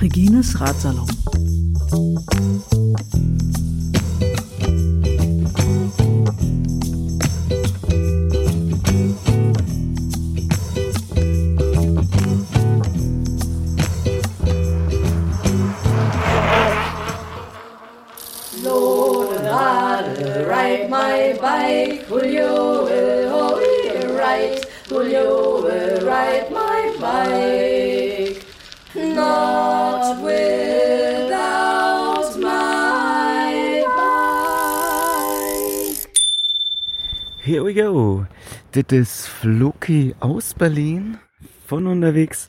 Regines Ratsalon. Das ist Floki aus Berlin von unterwegs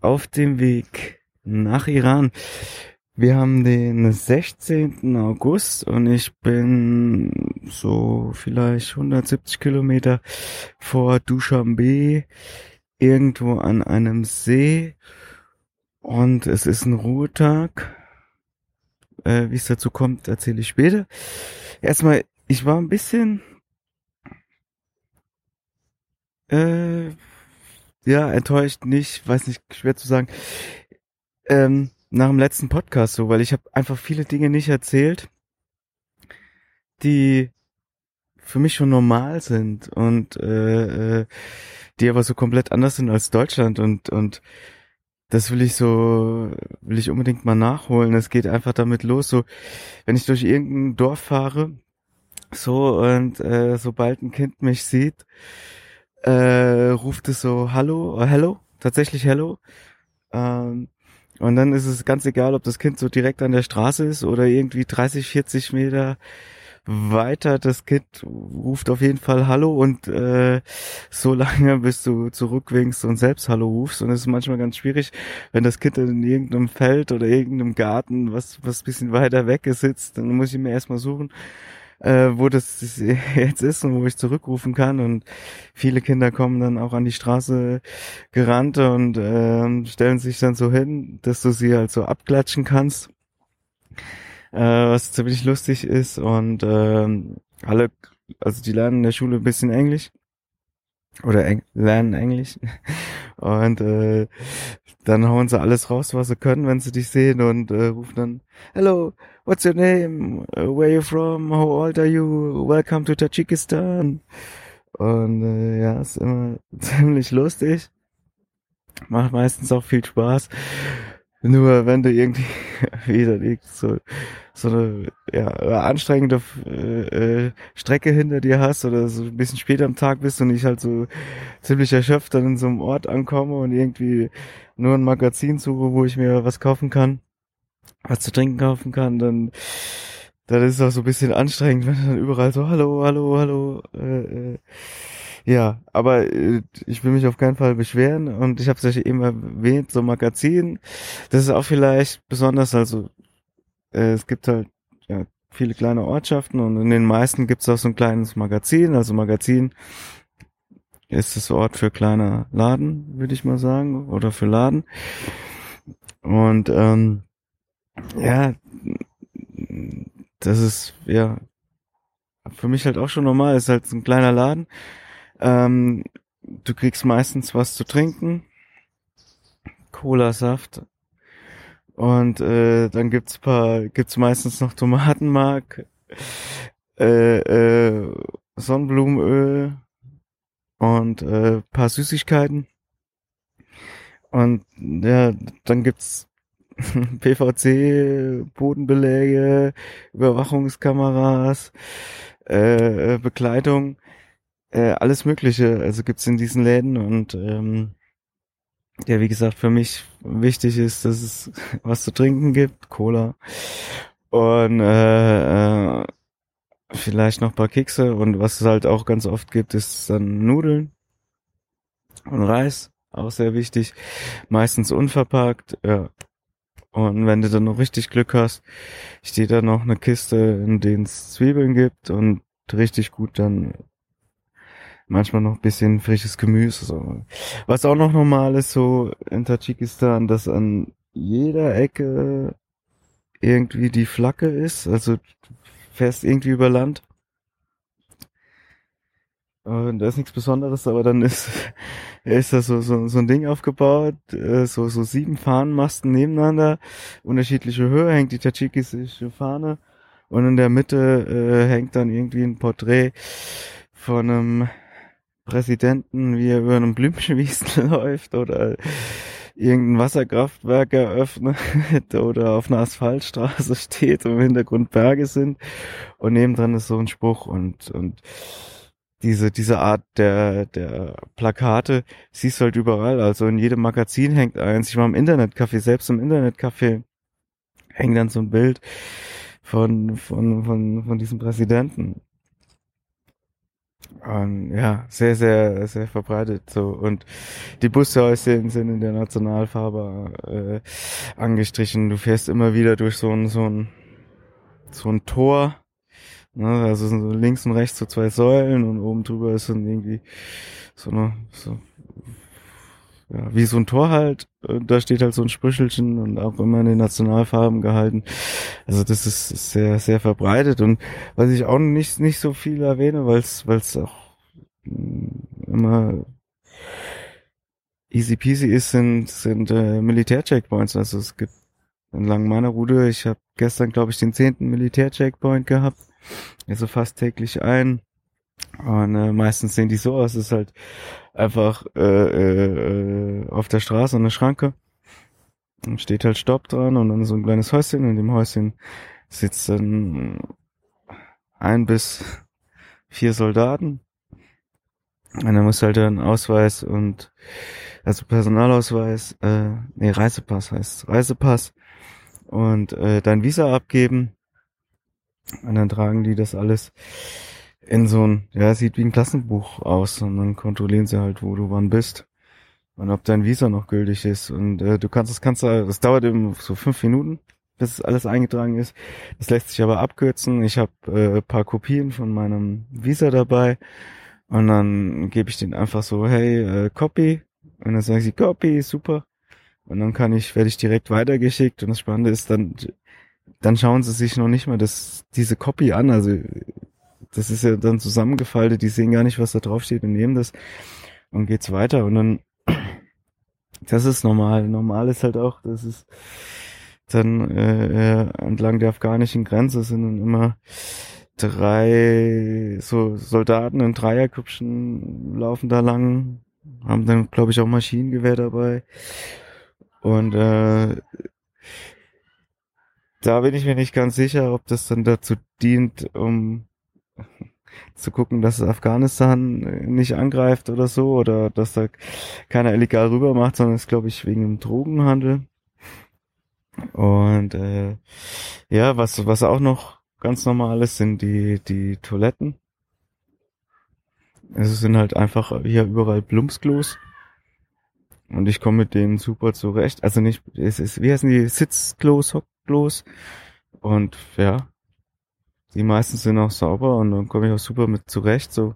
auf dem Weg nach Iran. Wir haben den 16. August und ich bin so vielleicht 170 Kilometer vor Dushanbe irgendwo an einem See und es ist ein Ruhetag. Äh, Wie es dazu kommt, erzähle ich später. Erstmal, ich war ein bisschen äh, ja, enttäuscht nicht, weiß nicht, schwer zu sagen. Ähm, nach dem letzten Podcast so, weil ich habe einfach viele Dinge nicht erzählt, die für mich schon normal sind und äh, äh, die aber so komplett anders sind als Deutschland und und das will ich so will ich unbedingt mal nachholen. Es geht einfach damit los, so wenn ich durch irgendein Dorf fahre, so und äh, sobald ein Kind mich sieht, äh, ruft es so Hallo, äh, Hello, tatsächlich Hello. Ähm, und dann ist es ganz egal, ob das Kind so direkt an der Straße ist oder irgendwie 30, 40 Meter weiter. Das Kind ruft auf jeden Fall Hallo und äh, so lange, bis du zurückwinkst und selbst Hallo rufst. Und es ist manchmal ganz schwierig, wenn das Kind in irgendeinem Feld oder irgendeinem Garten, was was bisschen weiter weg ist, sitzt, dann muss ich mir erstmal suchen, äh, wo das jetzt ist und wo ich zurückrufen kann. Und viele Kinder kommen dann auch an die Straße gerannt und äh, stellen sich dann so hin, dass du sie halt so abklatschen kannst. Äh, was ziemlich lustig ist und ähm, alle, also die lernen in der Schule ein bisschen Englisch oder Eng lernen Englisch und äh, dann hauen sie alles raus, was sie können, wenn sie dich sehen und äh, rufen dann Hello, what's your name? Uh, where you from? How old are you? Welcome to Tajikistan. Und äh, ja, ist immer ziemlich lustig. Macht meistens auch viel Spaß. Nur wenn du irgendwie wieder so, so eine ja, anstrengende äh, äh, Strecke hinter dir hast oder so ein bisschen später am Tag bist und ich halt so ziemlich erschöpft dann in so einem Ort ankomme und irgendwie nur ein Magazin suche, wo ich mir was kaufen kann, was zu trinken kaufen kann, dann dann ist es auch so ein bisschen anstrengend, wenn dann überall so Hallo, Hallo, Hallo. Äh, äh, ja, aber äh, ich will mich auf keinen Fall beschweren und ich habe es ja eben erwähnt, so Magazin, das ist auch vielleicht besonders, also äh, es gibt halt ja, viele kleine Ortschaften und in den meisten gibt es auch so ein kleines Magazin, also Magazin ist das Ort für kleiner Laden, würde ich mal sagen, oder für Laden. Und ähm, ja, das ist ja für mich halt auch schon normal, ist halt ein kleiner Laden. Ähm, du kriegst meistens was zu trinken, Cola-Saft und äh, dann gibt's paar, gibt's meistens noch Tomatenmark, äh, äh, Sonnenblumenöl. Und äh, paar Süßigkeiten. Und ja, dann gibt's PVC, Bodenbeläge, Überwachungskameras, äh, Bekleidung, äh, alles Mögliche. Also gibt's in diesen Läden und ähm, ja, wie gesagt, für mich wichtig ist, dass es was zu trinken gibt, Cola und äh, äh, vielleicht noch paar Kekse und was es halt auch ganz oft gibt, ist dann Nudeln und Reis, auch sehr wichtig, meistens unverpackt, ja. Und wenn du dann noch richtig Glück hast, steht da noch eine Kiste, in denen es Zwiebeln gibt und richtig gut dann manchmal noch ein bisschen frisches Gemüse. So. Was auch noch normal ist so in Tadschikistan, dass an jeder Ecke irgendwie die Flagge ist. Also fährst irgendwie über Land Und da ist nichts Besonderes, aber dann ist, ist da so, so, so ein Ding aufgebaut, äh, so, so sieben Fahnenmasten nebeneinander, unterschiedliche Höhe, hängt die tadschikische Fahne und in der Mitte äh, hängt dann irgendwie ein Porträt von einem Präsidenten, wie er über einem Blümchenwiesen läuft oder irgendein Wasserkraftwerk eröffnet oder auf einer Asphaltstraße steht und im Hintergrund Berge sind. Und nebendran ist so ein Spruch und, und diese, diese Art der, der Plakate siehst du halt überall. Also in jedem Magazin hängt eins. Ich war im Internetcafé, selbst im Internetcafé hängt dann so ein Bild von, von, von, von diesem Präsidenten. Und ja, sehr, sehr, sehr verbreitet so. Und die Bushäuschen sind in der Nationalfarbe äh, angestrichen. Du fährst immer wieder durch so ein, so ein, so ein Tor. Ne? Also sind so links und rechts so zwei Säulen und oben drüber ist dann irgendwie so eine, so, ja, wie so ein Tor halt. Und da steht halt so ein Sprüchelchen und auch immer in den Nationalfarben gehalten. Also das ist sehr, sehr verbreitet und was ich auch nicht, nicht so viel erwähne, weil es, weil es auch mm, immer easy peasy ist, sind, sind äh, Militär-Checkpoints. Also es gibt entlang meiner Route, ich habe gestern, glaube ich, den zehnten Militär-Checkpoint gehabt. Also fast täglich ein. Und äh, meistens sehen die so aus, es ist halt einfach äh, äh, auf der Straße eine Schranke. Dann steht halt Stopp dran und dann so ein kleines Häuschen. In dem Häuschen sitzt dann ein bis vier Soldaten. Und dann muss halt ein Ausweis und also Personalausweis, äh, nee, Reisepass heißt Reisepass und äh, dein Visa abgeben. Und dann tragen die das alles in so ein, ja, sieht wie ein Klassenbuch aus. Und dann kontrollieren sie halt, wo du wann bist und ob dein Visa noch gültig ist. Und äh, du kannst das kannst du, das dauert eben so fünf Minuten, bis alles eingetragen ist. Das lässt sich aber abkürzen. Ich habe äh, paar Kopien von meinem Visa dabei. Und dann gebe ich den einfach so, hey, äh, Copy. Und dann sagen sie Copy, super. Und dann kann ich werde ich direkt weitergeschickt. Und das Spannende ist dann dann schauen sie sich noch nicht mal das diese Copy an, also das ist ja dann zusammengefaltet, die sehen gar nicht, was da drauf steht und nehmen das und geht's weiter. Und dann das ist normal. Normal ist halt auch, dass es dann äh, äh, entlang der afghanischen Grenze sind dann immer drei so Soldaten in Dreierküppchen laufen da lang, haben dann glaube ich auch Maschinengewehr dabei. Und äh, da bin ich mir nicht ganz sicher, ob das dann dazu dient, um zu gucken, dass Afghanistan nicht angreift oder so oder dass da keiner illegal rüber macht, sondern es glaube ich wegen dem Drogenhandel. Und äh, ja, was was auch noch ganz normal ist, sind die die Toiletten. Es sind halt einfach hier überall Plumpsklos. Und ich komme mit denen super zurecht. Also nicht, es ist, wie heißen die, Sitzklos, Hockklos. Und ja, die meisten sind auch sauber und dann komme ich auch super mit zurecht. So,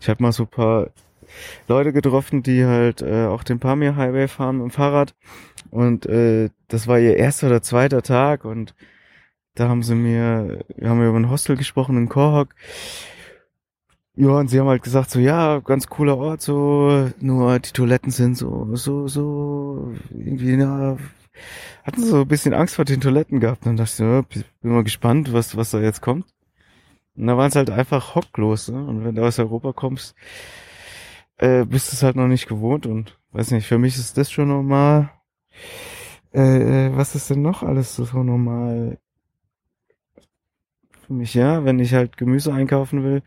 ich habe mal so paar Leute getroffen, die halt äh, auch den Pamir Highway fahren mit dem Fahrrad und äh, das war ihr erster oder zweiter Tag und da haben sie mir, wir haben über ein Hostel gesprochen in Korhok. Ja, und sie haben halt gesagt, so, ja, ganz cooler Ort, so, nur die Toiletten sind so, so, so, irgendwie, na, hatten so ein bisschen Angst vor den Toiletten gehabt. Dann dachte ich ja, bin mal gespannt, was, was da jetzt kommt. Und da waren es halt einfach hocklos. Ne? Und wenn du aus Europa kommst, äh, bist du es halt noch nicht gewohnt. Und weiß nicht, für mich ist das schon normal. Äh, äh, was ist denn noch alles so normal? Für mich, ja, wenn ich halt Gemüse einkaufen will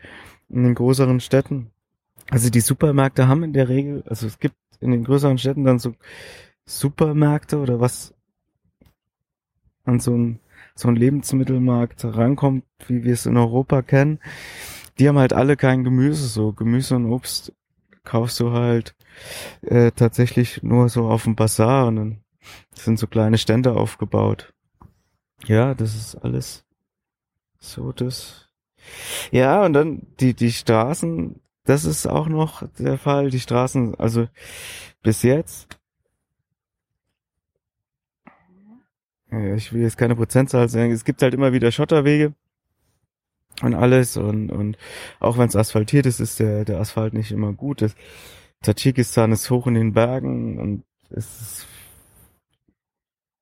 in den größeren Städten. Also die Supermärkte haben in der Regel, also es gibt in den größeren Städten dann so Supermärkte oder was an so ein so ein Lebensmittelmarkt rankommt, wie wir es in Europa kennen, die haben halt alle kein Gemüse, so Gemüse und Obst kaufst du halt äh, tatsächlich nur so auf dem Bazar und dann sind so kleine Stände aufgebaut. Ja, das ist alles so das. Ja, und dann die die Straßen, das ist auch noch der Fall, die Straßen, also bis jetzt ich will jetzt keine Prozentzahl sagen, es gibt halt immer wieder Schotterwege. und alles und, und auch wenn es asphaltiert ist, ist der, der Asphalt nicht immer gut. Das, Tadschikistan ist hoch in den Bergen und es ist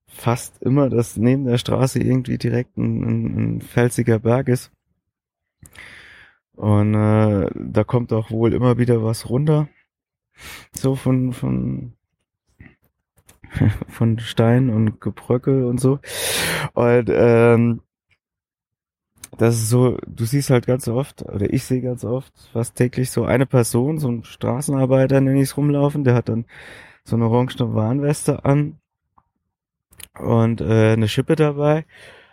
fast immer, dass neben der Straße irgendwie direkt ein, ein, ein felsiger Berg ist. Und äh, da kommt auch wohl immer wieder was runter. So von, von, von Stein und Gebröckel und so. Und ähm, das ist so, du siehst halt ganz oft, oder ich sehe ganz oft, fast täglich so eine Person, so ein Straßenarbeiter nenne ich es rumlaufen, der hat dann so eine orange Warnweste an und äh, eine Schippe dabei.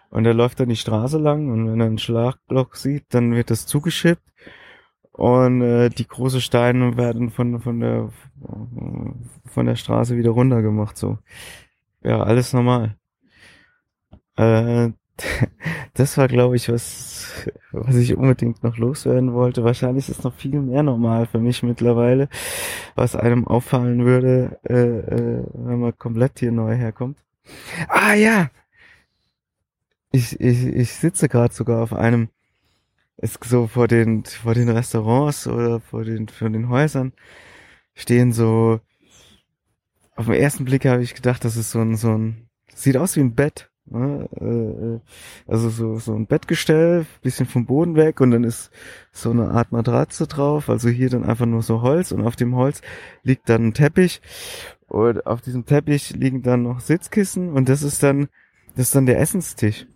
Und er läuft dann die Straße lang. Und wenn er einen Schlagblock sieht, dann wird das zugeschippt und äh, die große Steine werden von von der von der Straße wieder runtergemacht so. Ja, alles normal. Äh, das war, glaube ich, was, was ich unbedingt noch loswerden wollte. Wahrscheinlich ist noch viel mehr normal für mich mittlerweile, was einem auffallen würde, äh, äh, wenn man komplett hier neu herkommt. Ah ja, ich, ich, ich sitze gerade sogar auf einem, ist so vor den, vor den Restaurants oder vor den, vor den Häusern stehen so, auf den ersten Blick habe ich gedacht, das ist so ein, so ein, sieht aus wie ein Bett. Ne? Äh, also so, so ein Bettgestell, bisschen vom Boden weg und dann ist so eine Art Matratze drauf. Also hier dann einfach nur so Holz und auf dem Holz liegt dann ein Teppich und auf diesem Teppich liegen dann noch Sitzkissen und das ist dann, das ist dann der Essenstisch.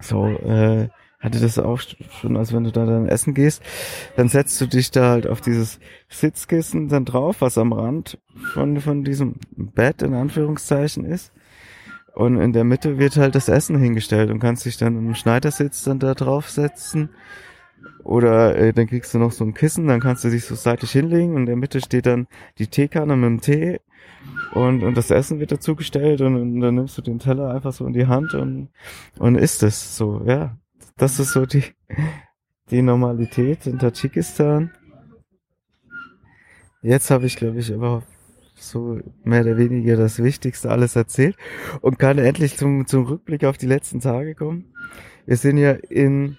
So, äh, hatte das auch schon, als wenn du da dann essen gehst, dann setzt du dich da halt auf dieses Sitzkissen dann drauf, was am Rand von, von diesem Bett in Anführungszeichen ist. Und in der Mitte wird halt das Essen hingestellt und kannst dich dann im Schneidersitz dann da draufsetzen. Oder äh, dann kriegst du noch so ein Kissen, dann kannst du dich so seitlich hinlegen und in der Mitte steht dann die Teekanne mit dem Tee und, und das Essen wird dazugestellt und, und dann nimmst du den Teller einfach so in die Hand und, und isst es so, ja. Das ist so die, die Normalität in Tadschikistan. Jetzt habe ich, glaube ich, aber so mehr oder weniger das Wichtigste alles erzählt und kann endlich zum, zum Rückblick auf die letzten Tage kommen. Wir sind ja in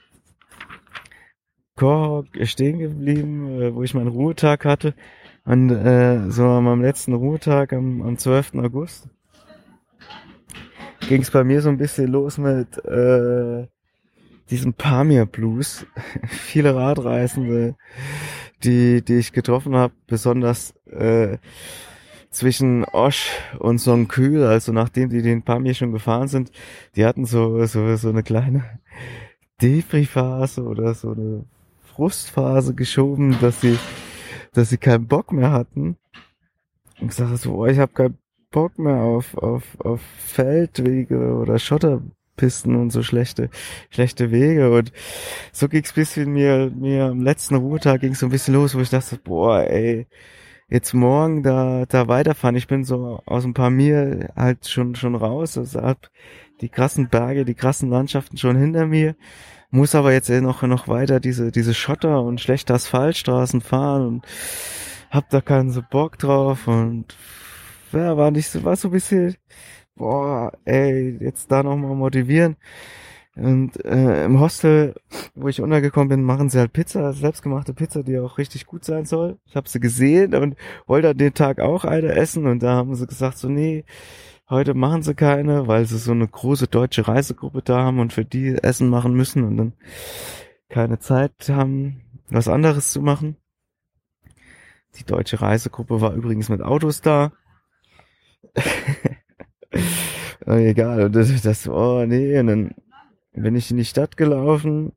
Korhok stehen geblieben, äh, wo ich meinen Ruhetag hatte. Und äh, so an meinem letzten Ruhetag am, am 12. August ging es bei mir so ein bisschen los mit äh, diesem Pamir Blues. Viele Radreisende, die, die ich getroffen habe, besonders äh, zwischen Osch und Songkühl, also nachdem die den Pamir schon gefahren sind, die hatten so, so, so eine kleine Depri-Phase oder so eine Frustphase geschoben, dass sie dass sie keinen Bock mehr hatten. Und gesagt so, oh, ich habe keinen Bock mehr auf, auf, auf Feldwege oder Schotterpisten und so schlechte, schlechte Wege. Und so ging's bisschen mir, mir am letzten Ruhetag ging's so ein bisschen los, wo ich dachte, boah, ey, jetzt morgen da, da weiterfahren. Ich bin so aus ein paar mir halt schon, schon raus. Also hab die krassen Berge, die krassen Landschaften schon hinter mir muss aber jetzt noch, noch weiter diese, diese Schotter und schlechte Asphaltstraßen fahren und hab da keinen so Bock drauf und ja, war nicht so, war so ein bisschen, boah, ey, jetzt da nochmal motivieren. Und äh, im Hostel, wo ich untergekommen bin, machen sie halt Pizza, selbstgemachte Pizza, die auch richtig gut sein soll. Ich habe sie gesehen und wollte an den Tag auch eine essen und da haben sie gesagt so, nee, Heute machen sie keine, weil sie so eine große deutsche Reisegruppe da haben und für die Essen machen müssen und dann keine Zeit haben, was anderes zu machen. Die deutsche Reisegruppe war übrigens mit Autos da. Egal, und das, das, oh nee, und dann bin ich in die Stadt gelaufen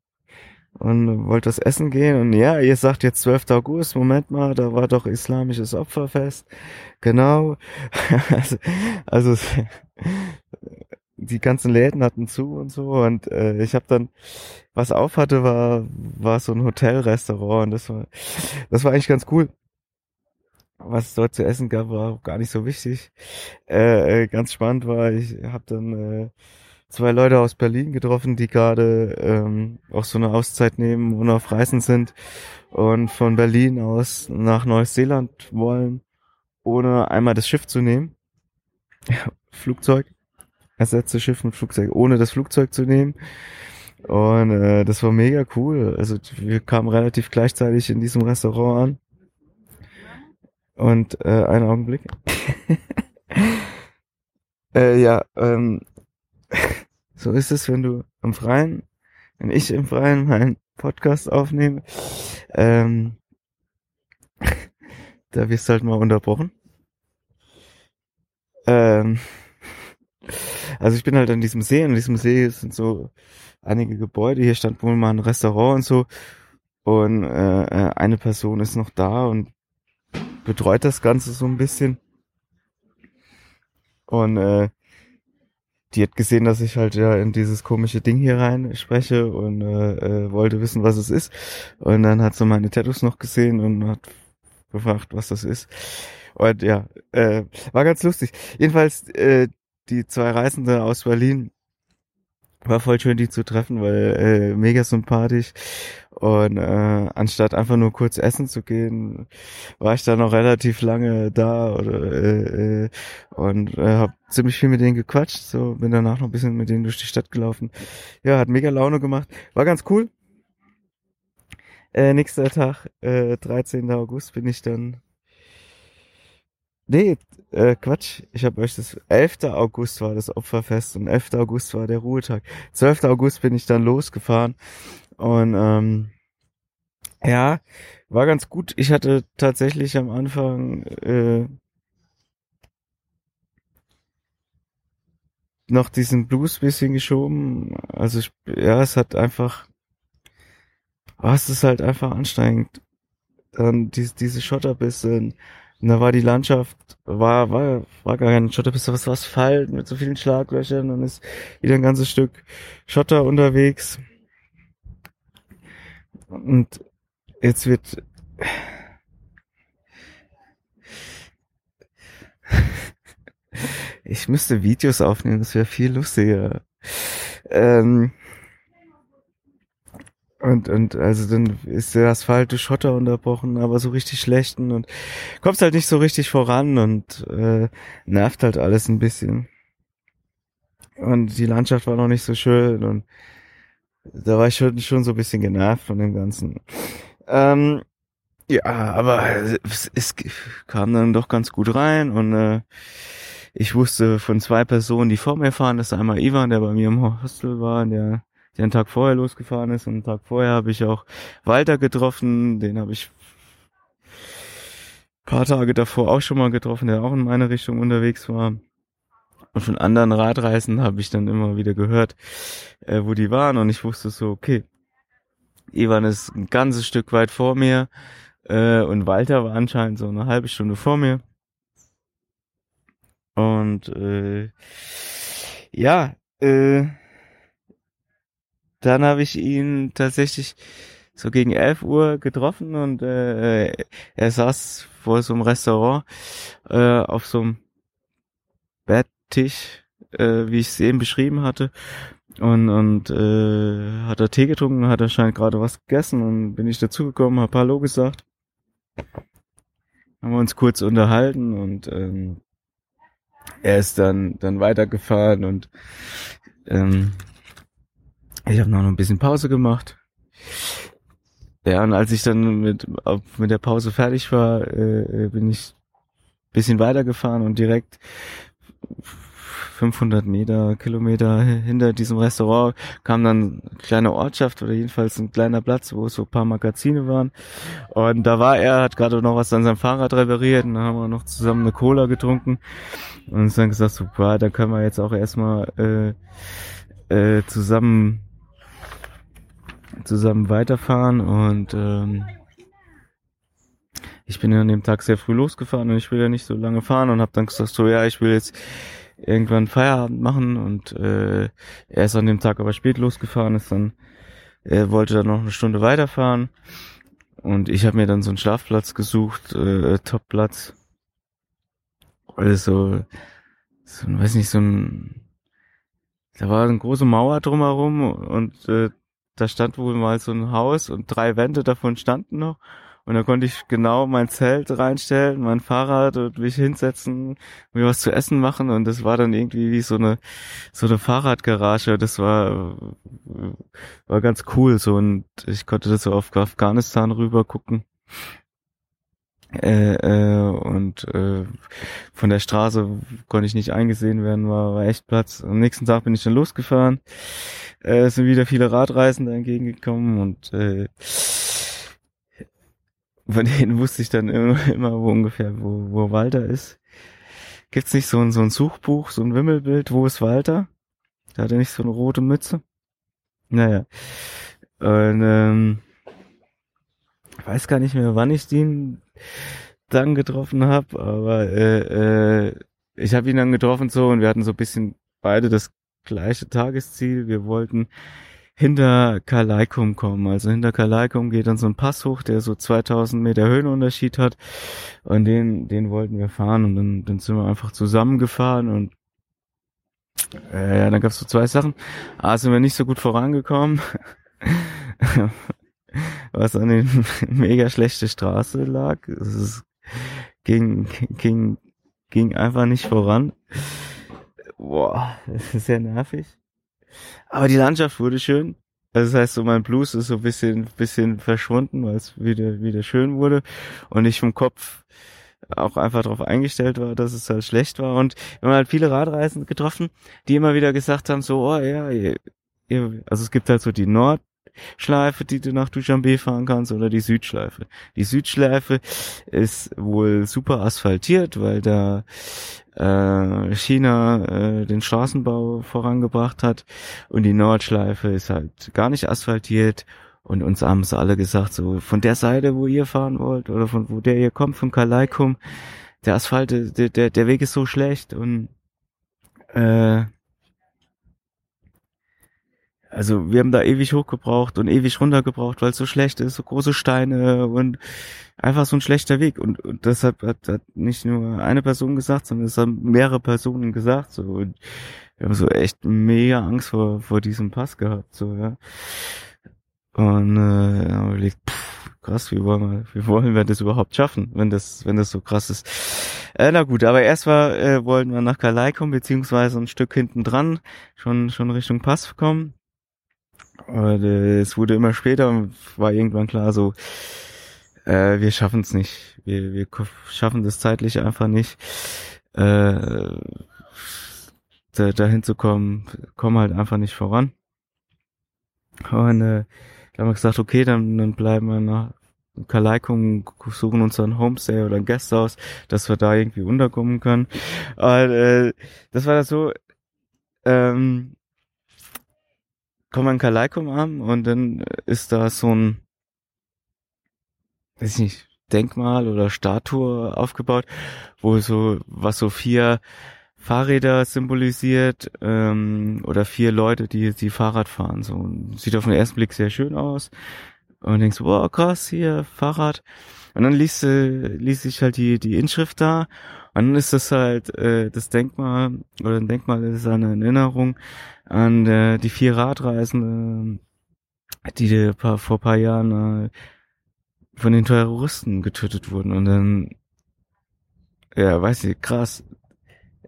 und wollte das Essen gehen und ja, ihr sagt jetzt 12. August, Moment mal, da war doch islamisches Opferfest. Genau. also, also die ganzen Läden hatten zu und so und äh, ich habe dann was auf hatte war war so ein Hotelrestaurant und das war das war eigentlich ganz cool was es dort zu essen gab war auch gar nicht so wichtig äh, äh ganz spannend war ich habe dann äh, zwei Leute aus Berlin getroffen, die gerade ähm, auch so eine Auszeit nehmen und auf Reisen sind und von Berlin aus nach Neuseeland wollen, ohne einmal das Schiff zu nehmen. Flugzeug. Ersetzte Schiff mit Flugzeug, ohne das Flugzeug zu nehmen. Und äh, das war mega cool. Also wir kamen relativ gleichzeitig in diesem Restaurant an. Und äh, einen Augenblick. äh, ja, ähm, so ist es, wenn du im Freien, wenn ich im Freien meinen Podcast aufnehme. Ähm, da wirst du halt mal unterbrochen. Ähm, also ich bin halt an diesem See, an diesem See sind so einige Gebäude, hier stand wohl mal ein Restaurant und so. Und äh, äh, eine Person ist noch da und betreut das Ganze so ein bisschen. Und äh, die hat gesehen, dass ich halt ja in dieses komische Ding hier rein spreche und äh, äh, wollte wissen, was es ist. Und dann hat sie meine Tattoos noch gesehen und hat gefragt, was das ist. Und ja, äh, war ganz lustig. Jedenfalls, äh, die zwei Reisende aus Berlin, war voll schön, die zu treffen, weil äh, mega sympathisch. Und äh, anstatt einfach nur kurz essen zu gehen, war ich da noch relativ lange da oder äh, äh, und äh, habe ziemlich viel mit denen gequatscht. So bin danach noch ein bisschen mit denen durch die Stadt gelaufen. Ja, hat mega Laune gemacht. War ganz cool. Äh, nächster Tag, äh, 13. August, bin ich dann Nee, äh, Quatsch. Ich habe euch das 11. August war das Opferfest und 11. August war der Ruhetag. 12. August bin ich dann losgefahren und ähm, ja, war ganz gut. Ich hatte tatsächlich am Anfang äh, noch diesen Blues bisschen geschoben. Also ich, ja, es hat einfach, oh, es ist halt einfach anstrengend. Dann diese, diese Schotterbisse und da war die Landschaft, war, war, war gar kein Schotter, bis was Asphalt mit so vielen Schlaglöchern und ist wieder ein ganzes Stück Schotter unterwegs. Und jetzt wird, ich müsste Videos aufnehmen, das wäre viel lustiger. Ähm, und, und also dann ist der Asphalt durch Schotter unterbrochen, aber so richtig schlechten und kommst halt nicht so richtig voran und äh, nervt halt alles ein bisschen. Und die Landschaft war noch nicht so schön und da war ich schon, schon so ein bisschen genervt von dem Ganzen. Ähm, ja, aber es, es kam dann doch ganz gut rein und äh, ich wusste von zwei Personen, die vor mir fahren, das ist einmal Ivan, der bei mir im Hostel war, der der einen Tag vorher losgefahren ist und einen Tag vorher habe ich auch Walter getroffen, den habe ich paar Tage davor auch schon mal getroffen, der auch in meine Richtung unterwegs war. Und von anderen Radreisen habe ich dann immer wieder gehört, äh, wo die waren und ich wusste so, okay, Ivan ist ein ganzes Stück weit vor mir äh, und Walter war anscheinend so eine halbe Stunde vor mir. Und äh, ja, äh, dann habe ich ihn tatsächlich so gegen 11 Uhr getroffen und äh, er saß vor so einem Restaurant äh, auf so einem Betttisch, äh, wie ich es eben beschrieben hatte. Und, und äh, hat er Tee getrunken, hat anscheinend gerade was gegessen und bin ich dazugekommen, hab Hallo gesagt. Haben wir uns kurz unterhalten und ähm, er ist dann, dann weitergefahren und ähm, ich habe noch ein bisschen Pause gemacht. Ja, und als ich dann mit, mit der Pause fertig war, äh, äh bin ich bisschen weitergefahren und direkt 500 Meter, Kilometer hinter diesem Restaurant kam dann eine kleine Ortschaft oder jedenfalls ein kleiner Platz, wo so ein paar Magazine waren. Und da war er, hat gerade noch was an seinem Fahrrad repariert und dann haben wir noch zusammen eine Cola getrunken und uns dann gesagt, boah, da können wir jetzt auch erstmal äh, äh, zusammen zusammen weiterfahren und ähm, ich bin an dem Tag sehr früh losgefahren und ich will ja nicht so lange fahren und habe dann gesagt so ja ich will jetzt irgendwann Feierabend machen und äh, er ist an dem Tag aber spät losgefahren ist dann er wollte dann noch eine Stunde weiterfahren und ich habe mir dann so einen Schlafplatz gesucht äh, Topplatz. Also so weiß nicht so ein da war eine große Mauer drumherum und äh, da stand wohl mal so ein Haus und drei Wände davon standen noch Und da konnte ich genau mein Zelt reinstellen, mein Fahrrad und mich hinsetzen, mir was zu essen machen. Und das war dann irgendwie wie so eine, so eine Fahrradgarage. Das war, war ganz cool. So, und ich konnte das so auf Afghanistan rüber gucken. Äh, äh, und äh, von der Straße konnte ich nicht eingesehen werden, war, war echt Platz. Am nächsten Tag bin ich dann losgefahren. Äh, sind wieder viele Radreisende entgegengekommen und äh, von denen wusste ich dann immer, immer wo ungefähr, wo, wo Walter ist. Gibt's nicht so ein, so ein Suchbuch, so ein Wimmelbild, wo ist Walter? Da hat er nicht so eine rote Mütze. Naja. Und, ähm, ich weiß gar nicht mehr, wann ich den dann getroffen habe, aber äh, äh, ich habe ihn dann getroffen so und wir hatten so ein bisschen beide das gleiche Tagesziel. Wir wollten hinter Kalaikum kommen. Also hinter Kalaikum geht dann so ein Pass hoch, der so 2000 Meter Höhenunterschied hat. Und den, den wollten wir fahren und dann, dann sind wir einfach zusammengefahren und äh, ja, dann gab's so zwei Sachen. A, sind wir nicht so gut vorangekommen, was an den mega schlechte Straße lag. Es ging, ging, ging einfach nicht voran. Boah, das ist sehr nervig. Aber die Landschaft wurde schön. Also das heißt, so mein Blues ist so ein bisschen, bisschen verschwunden, weil es wieder, wieder schön wurde und ich vom Kopf auch einfach darauf eingestellt war, dass es halt schlecht war. Und wir haben halt viele Radreisende getroffen, die immer wieder gesagt haben, so, oh ja, also es gibt halt so die Nordschleife, die du nach Dushanbe fahren kannst, oder die Südschleife. Die Südschleife ist wohl super asphaltiert, weil da äh, China äh, den Straßenbau vorangebracht hat. Und die Nordschleife ist halt gar nicht asphaltiert. Und uns haben sie alle gesagt, so von der Seite, wo ihr fahren wollt oder von wo der ihr kommt, von Kalaikum, der Asphalt, der, der, der Weg ist so schlecht. Und äh, also wir haben da ewig hochgebraucht und ewig runtergebraucht, weil es so schlecht ist, so große Steine und einfach so ein schlechter Weg. Und, und deshalb hat, hat nicht nur eine Person gesagt, sondern es haben mehrere Personen gesagt. So. Und wir haben so echt mega Angst vor, vor diesem Pass gehabt. So, ja. Und äh, haben überlegt, pff, krass, wie wollen wir, wie wollen wir das überhaupt schaffen, wenn das, wenn das so krass ist. Äh, na gut, aber erst war, äh, wollten wir nach Kalei kommen, beziehungsweise ein Stück hinten dran, schon, schon Richtung Pass kommen. Und, äh, es wurde immer später und war irgendwann klar so, äh, wir schaffen es nicht. Wir, wir schaffen das zeitlich einfach nicht. Äh, da, dahin zu kommen, kommen halt einfach nicht voran. Und äh, da haben wir gesagt, okay, dann, dann bleiben wir nach Kalaikum, suchen uns ein Homestay oder ein Gasthaus, dass wir da irgendwie unterkommen können. Und, äh, das war das so, ähm, kommen wir in Kalaikum an und dann ist da so ein, weiß ich nicht, Denkmal oder Statue aufgebaut, wo so, was so vier Fahrräder symbolisiert ähm, oder vier Leute, die die Fahrrad fahren. So sieht auf den ersten Blick sehr schön aus und denkst, wow krass hier Fahrrad. Und dann liest, äh, liest sich halt die die Inschrift da und dann ist das halt äh, das Denkmal oder ein Denkmal ist eine Erinnerung an äh, die vier Radreisende, die, paar, vor paar Jahren äh, von den Terroristen getötet wurden. Und dann, ja, weiß ich, krass.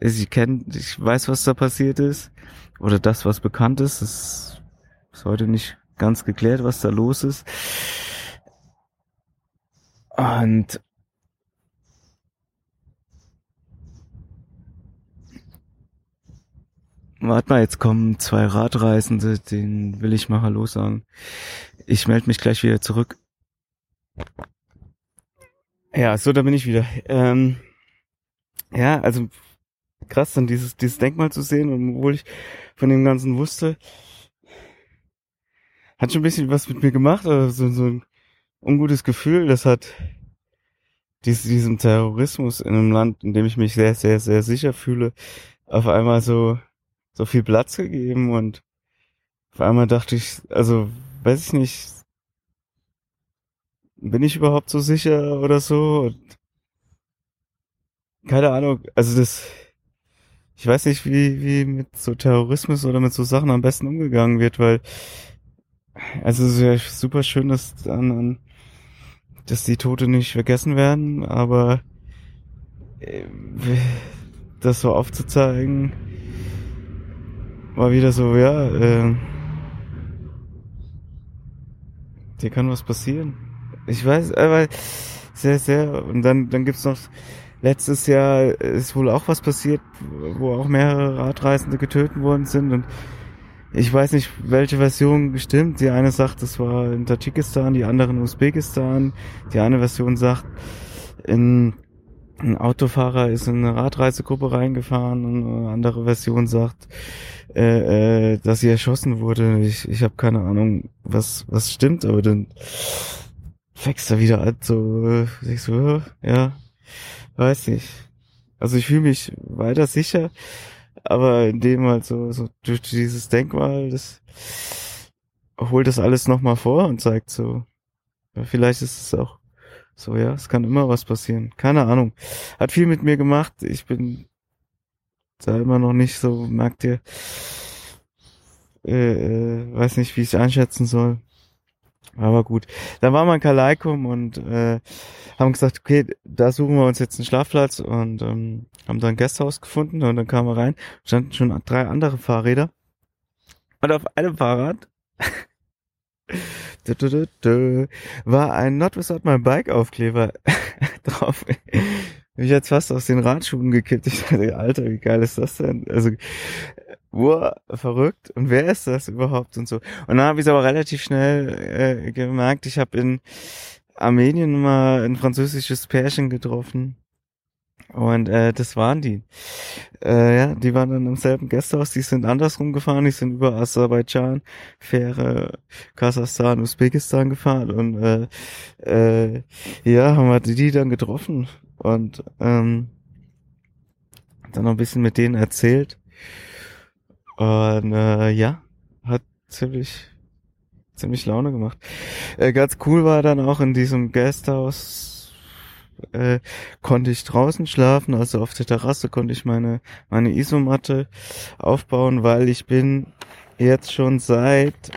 Ich kenne, ich weiß, was da passiert ist. Oder das, was bekannt ist. Es ist heute nicht ganz geklärt, was da los ist. Und Warte mal, jetzt kommen zwei Radreisende, den will ich mal Hallo sagen. Ich melde mich gleich wieder zurück. Ja, so, da bin ich wieder. Ähm, ja, also krass, dann dieses, dieses Denkmal zu sehen, obwohl ich von dem Ganzen wusste, hat schon ein bisschen was mit mir gemacht, aber so, so ein ungutes Gefühl, das hat dies, diesem Terrorismus in einem Land, in dem ich mich sehr, sehr, sehr sicher fühle, auf einmal so so viel Platz gegeben und auf einmal dachte ich, also weiß ich nicht, bin ich überhaupt so sicher oder so? Und keine Ahnung, also das, ich weiß nicht, wie, wie mit so Terrorismus oder mit so Sachen am besten umgegangen wird, weil, also es ja super schön, dass an, an dass die Tote nicht vergessen werden, aber äh, das so aufzuzeigen, war wieder so, ja, äh, dir kann was passieren. Ich weiß, aber sehr, sehr, und dann, dann gibt's noch, letztes Jahr ist wohl auch was passiert, wo auch mehrere Radreisende getötet worden sind und ich weiß nicht, welche Version gestimmt. Die eine sagt, das war in Tadschikistan, die andere in Usbekistan. Die eine Version sagt, in, ein Autofahrer ist in eine Radreisegruppe reingefahren und eine andere Version sagt, äh, äh, dass sie erschossen wurde. Ich, ich habe keine Ahnung, was, was stimmt, aber dann wächst er wieder an, so, äh, so, ja, weiß nicht. Also ich fühle mich weiter sicher, aber in dem halt so, so durch dieses Denkmal, das holt das alles nochmal vor und zeigt so, vielleicht ist es auch so, ja, es kann immer was passieren. Keine Ahnung. Hat viel mit mir gemacht. Ich bin da immer noch nicht so, merkt ihr, äh, äh, weiß nicht, wie ich einschätzen soll. Aber gut. Dann waren wir in Kalaikum und äh, haben gesagt, okay, da suchen wir uns jetzt einen Schlafplatz und ähm, haben da ein Gasthaus gefunden und dann kamen wir rein, standen schon drei andere Fahrräder. Und auf einem Fahrrad war ein Not Without My Bike Aufkleber drauf. Ich jetzt fast aus den Radschuhen gekippt. Ich dachte, Alter, wie geil ist das denn? Also wow, verrückt. Und wer ist das überhaupt und so? Und dann habe ich es aber relativ schnell äh, gemerkt, ich habe in Armenien mal ein französisches Pärchen getroffen. Und äh, das waren die. Äh, ja, die waren dann im selben Gasthaus, die sind andersrum gefahren, die sind über Aserbaidschan, Fähre, Kasachstan, Usbekistan gefahren und äh, äh, ja, haben wir die dann getroffen und ähm, dann noch ein bisschen mit denen erzählt. Und äh, ja, hat ziemlich ziemlich Laune gemacht. Äh, ganz cool war dann auch in diesem Gasthaus äh, konnte ich draußen schlafen, also auf der Terrasse konnte ich meine meine Isomatte aufbauen, weil ich bin jetzt schon seit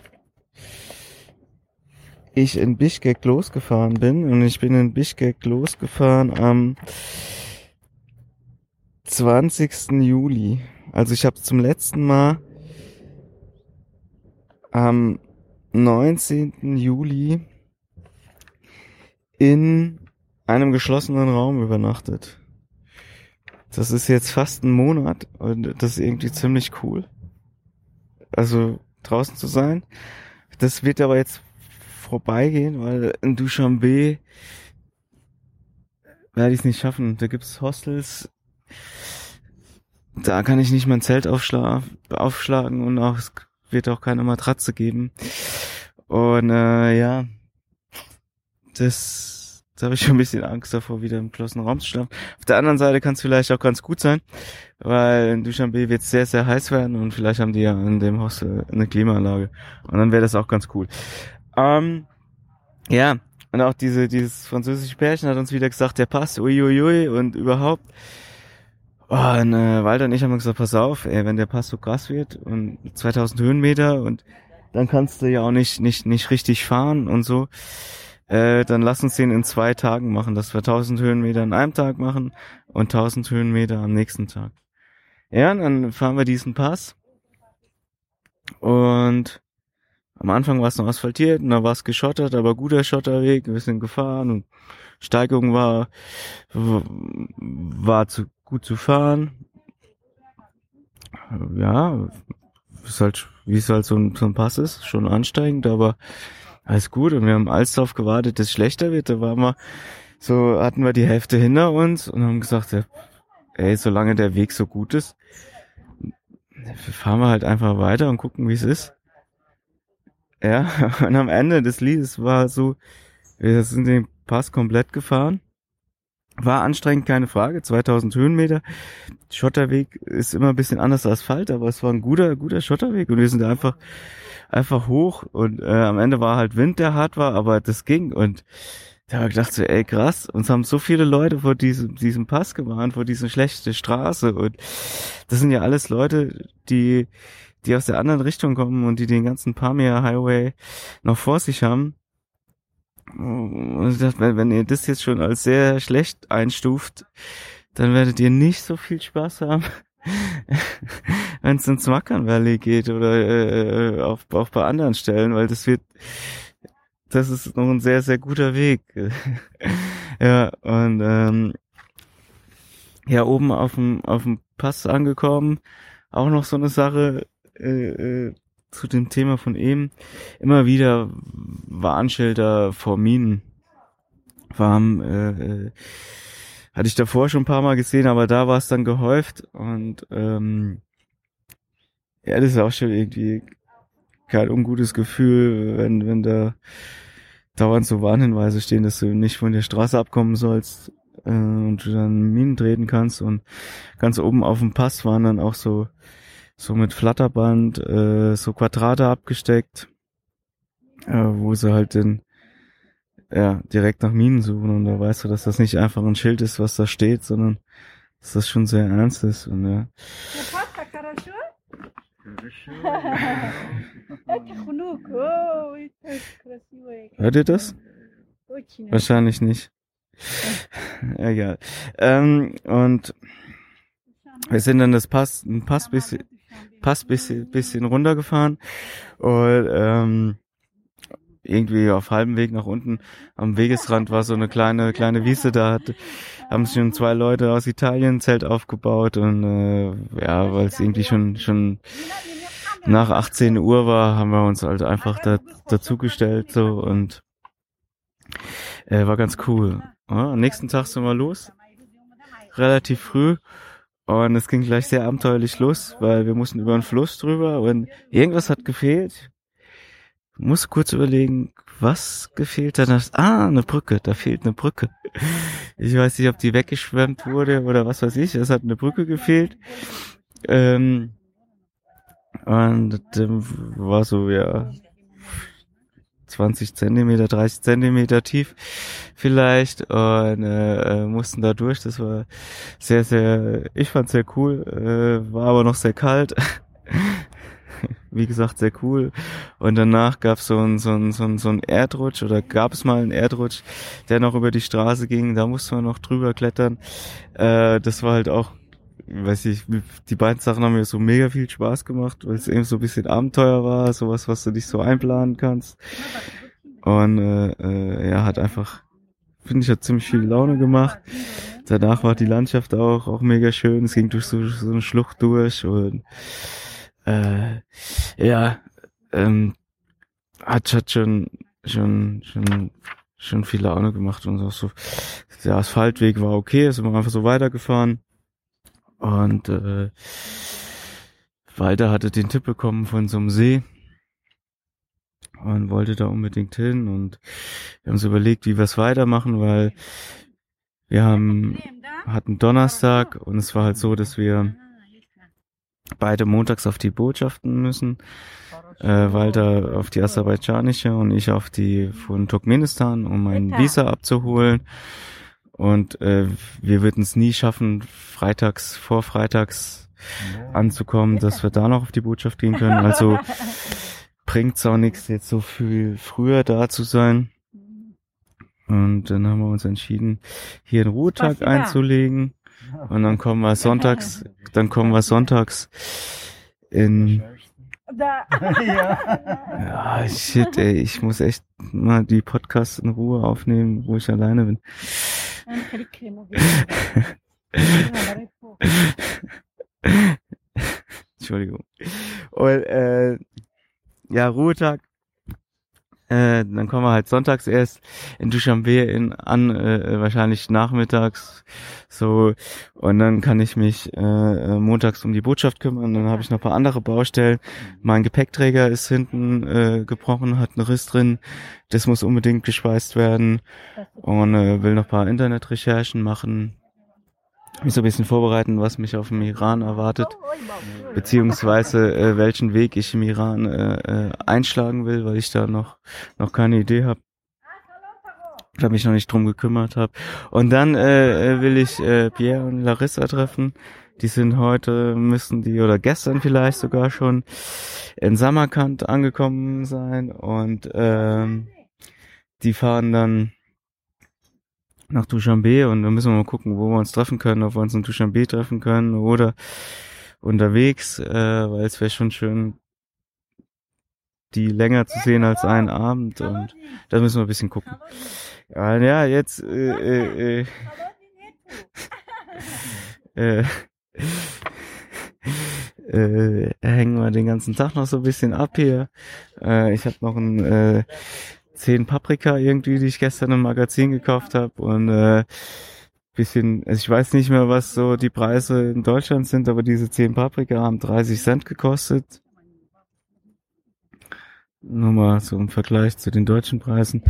ich in Bischkek losgefahren bin und ich bin in Bischkek losgefahren am 20. Juli. Also ich habe zum letzten Mal am 19. Juli in einem geschlossenen Raum übernachtet. Das ist jetzt fast ein Monat und das ist irgendwie ziemlich cool. Also draußen zu sein. Das wird aber jetzt vorbeigehen, weil in Dushanbe werde ich es nicht schaffen. Da gibt's Hostels, da kann ich nicht mein Zelt aufschla aufschlagen und auch, es wird auch keine Matratze geben. Und äh, ja, das, da habe ich schon ein bisschen Angst davor, wieder im geschlossenen Raum zu schlafen. Auf der anderen Seite kann es vielleicht auch ganz gut sein, weil in Dushanbe wird es sehr, sehr heiß werden und vielleicht haben die ja in dem Hostel eine Klimaanlage. Und dann wäre das auch ganz cool. Ähm, ja, und auch diese, dieses französische Pärchen hat uns wieder gesagt, der passt, uiuiui und überhaupt. Oh, und äh, Walter und ich haben gesagt, pass auf, ey, wenn der Pass so krass wird und 2000 Höhenmeter und dann kannst du ja auch nicht, nicht, nicht richtig fahren und so, äh, dann lass uns den in zwei Tagen machen, dass wir 1000 Höhenmeter an einem Tag machen und 1000 Höhenmeter am nächsten Tag. Ja, und dann fahren wir diesen Pass und am Anfang war es noch asphaltiert und da war es geschottert, aber guter Schotterweg, ein bisschen gefahren und Steigung war, war zu gut zu fahren. Ja, ist halt, wie es halt so ein, so ein Pass ist, schon ansteigend, aber alles gut. Und wir haben alles darauf gewartet, dass es schlechter wird. Da waren wir, so hatten wir die Hälfte hinter uns und haben gesagt, ey, solange der Weg so gut ist, fahren wir halt einfach weiter und gucken, wie es ist. Ja, und am Ende des Liedes war so, wir sind den Pass komplett gefahren war anstrengend, keine Frage. 2000 Höhenmeter. Schotterweg ist immer ein bisschen anders als Asphalt, aber es war ein guter, guter Schotterweg und wir sind einfach, einfach hoch und äh, am Ende war halt Wind, der hart war, aber das ging und da habe ich gedacht so, ey krass, uns haben so viele Leute vor diesem, diesem Pass gewarnt, vor dieser schlechten Straße und das sind ja alles Leute, die, die aus der anderen Richtung kommen und die den ganzen Pamir Highway noch vor sich haben. Und ich dachte, wenn, wenn ihr das jetzt schon als sehr schlecht einstuft, dann werdet ihr nicht so viel Spaß haben, wenn es ins Mackern Valley geht oder äh, auf, auch bei anderen Stellen, weil das wird, das ist noch ein sehr, sehr guter Weg. ja, und ähm, ja, oben auf dem, auf dem Pass angekommen, auch noch so eine Sache, äh, äh, zu dem Thema von eben. Immer wieder Warnschilder vor Minen. Waren, äh, äh, hatte ich davor schon ein paar Mal gesehen, aber da war es dann gehäuft und ähm, ja, das ist auch schon irgendwie kein ungutes Gefühl, wenn, wenn da dauernd so Warnhinweise stehen, dass du nicht von der Straße abkommen sollst äh, und du dann Minen treten kannst und ganz oben auf dem Pass waren dann auch so so mit Flatterband äh, so Quadrate abgesteckt, äh, wo sie halt den ja direkt nach Minen suchen und da weißt du, dass das nicht einfach ein Schild ist, was da steht, sondern dass das schon sehr ernst ist und ja. Hört ihr das? Wahrscheinlich nicht. Egal. Ähm, und wir sind dann das Pass, ein Pass bis, Pass bisschen, bisschen runtergefahren und ähm, irgendwie auf halbem Weg nach unten am Wegesrand war so eine kleine kleine Wiese da hat, haben sich schon zwei Leute aus Italien ein Zelt aufgebaut und äh, ja weil es irgendwie schon schon nach 18 Uhr war haben wir uns halt einfach da, dazugestellt so und äh, war ganz cool ja, am nächsten Tag sind wir los relativ früh und es ging gleich sehr abenteuerlich los, weil wir mussten über einen Fluss drüber und irgendwas hat gefehlt. Muss kurz überlegen, was gefehlt hat. Ah, eine Brücke, da fehlt eine Brücke. Ich weiß nicht, ob die weggeschwemmt wurde oder was weiß ich. Es hat eine Brücke gefehlt. Ähm, und ähm, war so, ja, 20 Zentimeter, 30 Zentimeter tief vielleicht und äh, mussten da durch. Das war sehr, sehr, ich fand sehr cool, äh, war aber noch sehr kalt. Wie gesagt, sehr cool. Und danach gab es so ein, so ein, so ein, so ein Erdrutsch oder gab es mal einen Erdrutsch, der noch über die Straße ging. Da musste man noch drüber klettern. Äh, das war halt auch weiß ich, die beiden Sachen haben mir so mega viel Spaß gemacht, weil es eben so ein bisschen Abenteuer war, sowas, was du nicht so einplanen kannst. Und äh, äh, ja, hat einfach, finde ich, hat ziemlich viel Laune gemacht. Danach war die Landschaft auch, auch mega schön. Es ging durch so, so eine Schlucht durch und äh, ja, ähm, hat, hat schon, schon, schon, schon viel Laune gemacht und auch so. Der Asphaltweg war okay, sind wir einfach so weitergefahren. Und äh, Walter hatte den Tipp bekommen von so einem See und wollte da unbedingt hin und wir haben uns überlegt, wie wir es weitermachen, weil wir haben hatten Donnerstag und es war halt so, dass wir beide montags auf die Botschaften müssen. Äh, Walter auf die aserbaidschanische und ich auf die von Turkmenistan, um mein Visa abzuholen. Und äh, wir würden es nie schaffen, freitags, vor freitags anzukommen, dass wir da noch auf die Botschaft gehen können. Also bringt's auch nichts, jetzt so viel früher da zu sein. Und dann haben wir uns entschieden, hier einen Ruhetag einzulegen. Und dann kommen wir sonntags, dann kommen wir sonntags in ja, shit, ey, ich muss echt mal die Podcasts in Ruhe aufnehmen, wo ich alleine bin. Entschuldigung. Und äh, ja, Ruhetag. Äh, dann kommen wir halt sonntags erst in Dushanbe in an, äh, wahrscheinlich nachmittags so und dann kann ich mich äh, äh montags um die Botschaft kümmern. Dann habe ich noch ein paar andere Baustellen. Mein Gepäckträger ist hinten äh, gebrochen, hat einen Riss drin. Das muss unbedingt geschweißt werden und äh, will noch ein paar Internetrecherchen machen mich so ein bisschen vorbereiten, was mich auf dem Iran erwartet, beziehungsweise äh, welchen Weg ich im Iran äh, äh, einschlagen will, weil ich da noch noch keine Idee habe, da mich noch nicht drum gekümmert habe. Und dann äh, äh, will ich äh, Pierre und Larissa treffen. Die sind heute, müssen die oder gestern vielleicht sogar schon in Samarkand angekommen sein und ähm, die fahren dann nach Dushanbe und dann müssen wir mal gucken, wo wir uns treffen können, ob wir uns in Dushanbe treffen können oder unterwegs, äh, weil es wäre schon schön, die länger zu sehen als einen Abend und da müssen wir ein bisschen gucken. Ja, ja jetzt äh, äh, äh, äh, hängen wir den ganzen Tag noch so ein bisschen ab hier. Äh, ich habe noch ein äh, 10 Paprika irgendwie, die ich gestern im Magazin gekauft habe und äh, bisschen, also ich weiß nicht mehr, was so die Preise in Deutschland sind, aber diese 10 Paprika haben 30 Cent gekostet. Nur mal so im Vergleich zu den deutschen Preisen.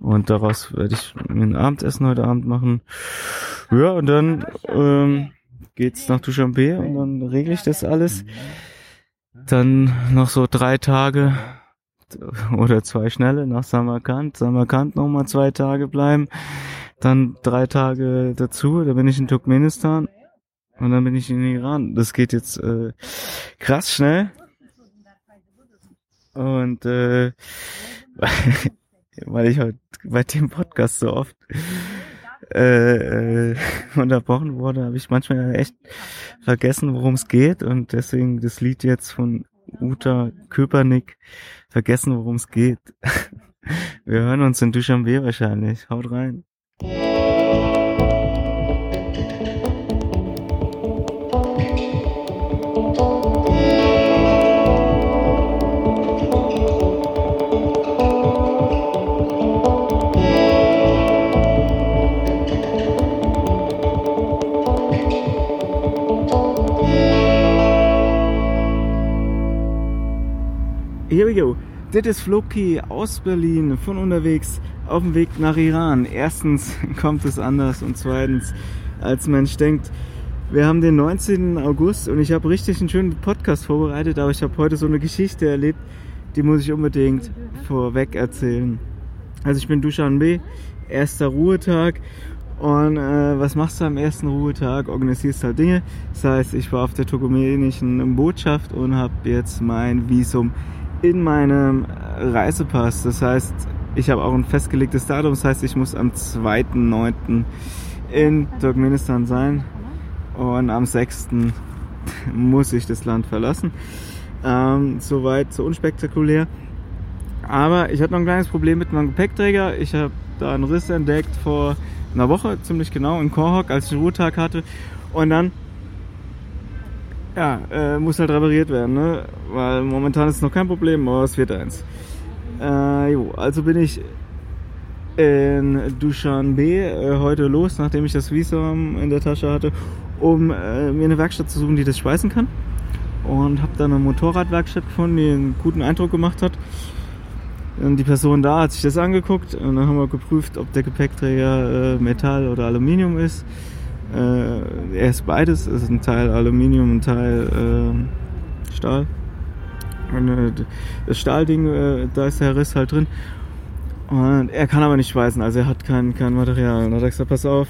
Und daraus werde ich ein Abendessen heute Abend machen. Ja, und dann ähm, geht's nach Dushanbe und dann regle ich das alles. Dann noch so drei Tage oder zwei schnelle nach Samarkand. Samarkand nochmal zwei Tage bleiben. Dann drei Tage dazu, da bin ich in Turkmenistan. Und dann bin ich in Iran. Das geht jetzt äh, krass schnell. Und äh, weil ich heute bei dem Podcast so oft äh, äh, unterbrochen wurde, habe ich manchmal echt vergessen, worum es geht. Und deswegen das Lied jetzt von Uta Köpernick, vergessen, worum es geht. Wir hören uns in Duschanbe wahrscheinlich. Haut rein. Go. Das ist Floki aus Berlin von unterwegs auf dem Weg nach Iran. Erstens kommt es anders und zweitens, als Mensch denkt. Wir haben den 19. August und ich habe richtig einen schönen Podcast vorbereitet, aber ich habe heute so eine Geschichte erlebt, die muss ich unbedingt vorweg erzählen. Also ich bin Dushanbe, erster Ruhetag und äh, was machst du am ersten Ruhetag? Organisierst halt Dinge. Das heißt, ich war auf der turkmenischen Botschaft und habe jetzt mein Visum in meinem Reisepass. Das heißt, ich habe auch ein festgelegtes Datum. Das heißt, ich muss am 2.9. in Turkmenistan sein und am 6. muss ich das Land verlassen. Ähm, soweit, so unspektakulär. Aber ich hatte noch ein kleines Problem mit meinem Gepäckträger. Ich habe da einen Riss entdeckt vor einer Woche, ziemlich genau, in Korhok, als ich einen Ruhetag hatte. Und dann ja, äh, muss halt repariert werden, ne? Weil momentan ist es noch kein Problem, aber es wird eins. Äh, jo, also bin ich in Dushanbe äh, heute los, nachdem ich das Visum in der Tasche hatte, um äh, mir eine Werkstatt zu suchen, die das schweißen kann. Und habe dann eine Motorradwerkstatt gefunden, die einen guten Eindruck gemacht hat. Und die Person da hat sich das angeguckt und dann haben wir geprüft, ob der Gepäckträger äh, Metall oder Aluminium ist. Äh, er ist beides, es ist ein Teil Aluminium, ein Teil äh, Stahl. Und, äh, das Stahlding, äh, da ist der Riss halt drin. Und er kann aber nicht schweißen, also er hat kein, kein Material. Und da hat er gesagt, pass auf,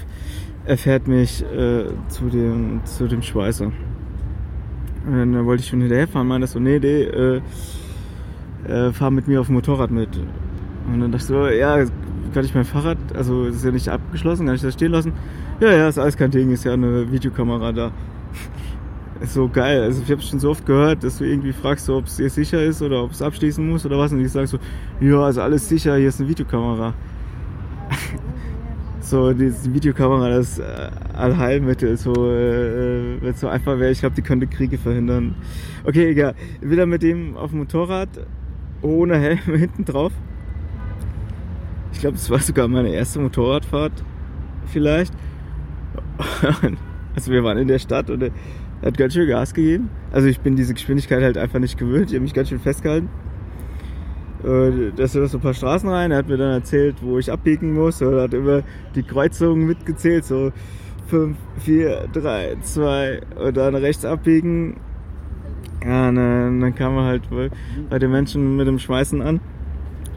er fährt mich äh, zu, dem, zu dem Schweißer. Und dann wollte ich schon hinterherfahren, meinte so, nee, nee, äh, fahr mit mir auf dem Motorrad mit. Und dann dachte ich so, ja, kann ich mein Fahrrad, also ist ja nicht abgeschlossen, kann ich das stehen lassen? Ja, ja, ist alles kein Ding, ist ja eine Videokamera da. Ist so geil. Also ich habe schon so oft gehört, dass du irgendwie fragst, ob es dir sicher ist oder ob es abschließen muss oder was. Und ich sage so, ja, also alles sicher, hier ist eine Videokamera. so, die Videokamera, das äh, Allheilmittel, so, äh, wenn es so einfach wäre, ich glaube, die könnte Kriege verhindern. Okay, egal. Wieder mit dem auf dem Motorrad, ohne Helm hinten drauf. Ich glaube, das war sogar meine erste Motorradfahrt, vielleicht. Also wir waren in der Stadt und er hat ganz schön Gas gegeben. Also ich bin diese Geschwindigkeit halt einfach nicht gewöhnt. Ich habe mich ganz schön festgehalten. Da sind so ein paar Straßen rein. Er hat mir dann erzählt, wo ich abbiegen muss. Er hat immer die Kreuzungen mitgezählt. So 5, 4, 3, 2 und dann rechts abbiegen. Ja, und dann kam er halt bei den Menschen mit dem Schmeißen an.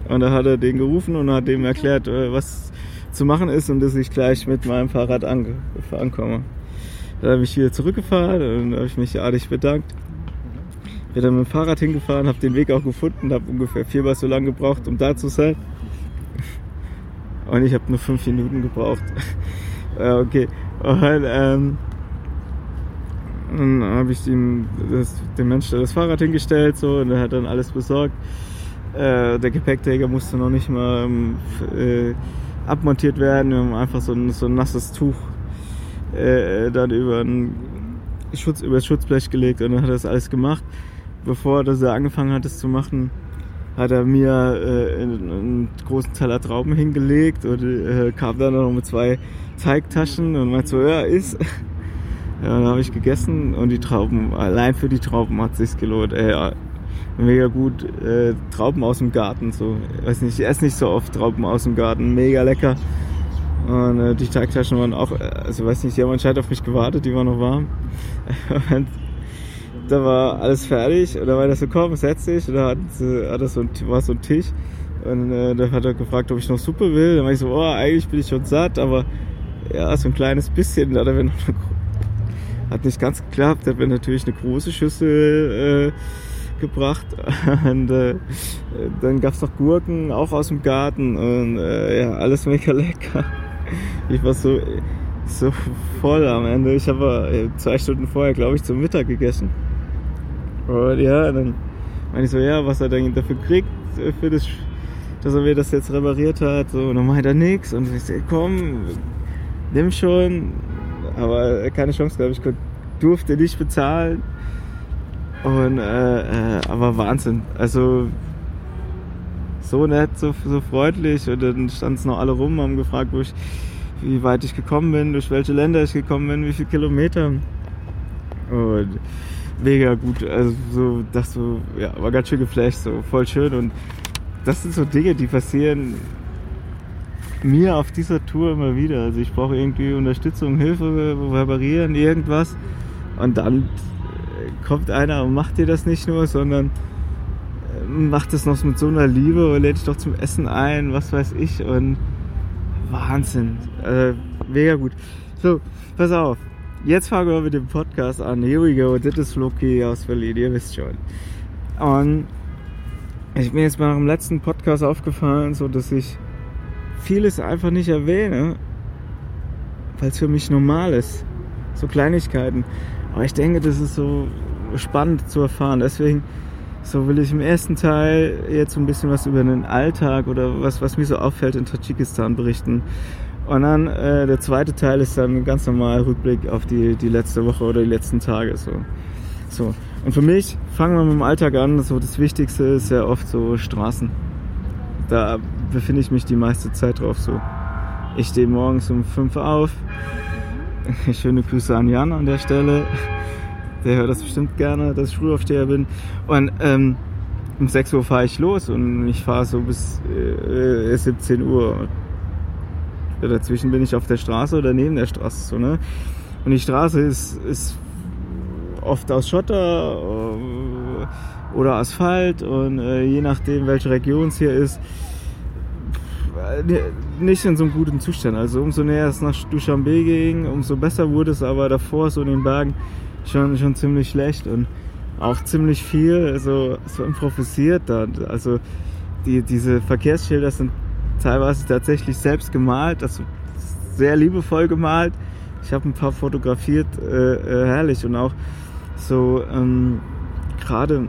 Und da hat er den gerufen und hat dem erklärt, äh, was zu machen ist und dass ich gleich mit meinem Fahrrad angefahren komme. Dann habe ich wieder zurückgefahren und habe ich mich artig bedankt. Bin dann mit dem Fahrrad hingefahren, habe den Weg auch gefunden, habe ungefähr viermal so lange gebraucht, um da zu sein. Und ich habe nur fünf Minuten gebraucht. okay. Und ähm, dann habe ich ihm das, dem Menschen das Fahrrad hingestellt so und er hat dann alles besorgt. Äh, der Gepäckträger musste noch nicht mal ähm, äh, abmontiert werden. Wir haben einfach so ein, so ein nasses Tuch äh, dann über, ein Schutz, über das Schutzblech gelegt und dann hat er das alles gemacht. Bevor er angefangen hat, das zu machen, hat er mir äh, einen, großen Teller Trauben hingelegt und äh, kam dann noch mit zwei Teigtaschen und meinte so, ja, ist. Ja, dann habe ich gegessen und die Trauben, allein für die Trauben hat sich's gelohnt. Ey, ja, mega gut. Äh, Trauben aus dem Garten, so. Ich weiß nicht, ich esse nicht so oft Trauben aus dem Garten. Mega lecker. Und äh, die Teigtaschen waren auch, äh, also weiß nicht, die haben anscheinend auf mich gewartet, die waren noch warm. und da war alles fertig und da war das so, komm, setz dich. Und da hat, hat das so war so ein Tisch. Und äh, da hat er gefragt, ob ich noch Suppe will. Dann war ich so, oh, eigentlich bin ich schon satt, aber ja, so ein kleines bisschen. Da hat er noch eine hat nicht ganz geklappt, habe mir natürlich eine große Schüssel äh, gebracht und äh, dann gab's noch Gurken, auch aus dem Garten und äh, ja, alles mega lecker. Ich war so, so voll am Ende. Ich habe äh, zwei Stunden vorher, glaube ich, zum Mittag gegessen. Und ja, dann meine ich so, ja, was er dann dafür kriegt, äh, für das, dass er mir das jetzt repariert hat. So, und dann meint er nix. Und ich so, komm, nimm schon aber keine Chance, glaube ich, durfte nicht bezahlen. Und äh, äh, aber Wahnsinn. Also so nett, so, so freundlich. Und dann standen es noch alle rum, haben gefragt, wo ich, wie weit ich gekommen bin, durch welche Länder ich gekommen bin, wie viele Kilometer. Und mega gut. Also so, das so, ja, war ganz schön geflasht, so voll schön. Und das sind so Dinge, die passieren mir auf dieser Tour immer wieder. Also ich brauche irgendwie Unterstützung, Hilfe, reparieren, irgendwas. Und dann kommt einer und macht dir das nicht nur, sondern äh, macht das noch mit so einer Liebe und lädt dich doch zum Essen ein, was weiß ich. Und Wahnsinn. Äh, mega gut. So, pass auf. Jetzt fangen wir mit dem Podcast an. Here we go. Das ist Loki aus Berlin, ihr wisst schon. Und ich bin jetzt mal im letzten Podcast aufgefallen, so dass ich vieles einfach nicht erwähne, weil es für mich normal ist. So Kleinigkeiten. Aber ich denke, das ist so spannend zu erfahren. Deswegen so will ich im ersten Teil jetzt so ein bisschen was über den Alltag oder was, was mir so auffällt in Tadschikistan berichten. Und dann äh, der zweite Teil ist dann ein ganz normaler Rückblick auf die, die letzte Woche oder die letzten Tage. So. so. Und für mich fangen wir mit dem Alltag an. So das Wichtigste ist ja oft so Straßen. Da befinde ich mich die meiste Zeit drauf so. Ich stehe morgens um 5 auf. Schöne Grüße an Jan an der Stelle. Der hört das bestimmt gerne, dass ich Frühaufsteher bin. Und ähm, um 6 Uhr fahre ich los und ich fahre so bis äh, 17 Uhr. Ja, dazwischen bin ich auf der Straße oder neben der Straße. So, ne? Und die Straße ist, ist oft aus Schotter äh, oder Asphalt und äh, je nachdem, welche Region es hier ist, nicht in so einem guten Zustand. Also umso näher es nach Dushanbe ging, umso besser wurde es, aber davor so in den Bergen schon, schon ziemlich schlecht und auch ziemlich viel also so improvisiert da. Also die, diese Verkehrsschilder sind teilweise tatsächlich selbst gemalt, also sehr liebevoll gemalt. Ich habe ein paar fotografiert, äh, äh, herrlich und auch so ähm, gerade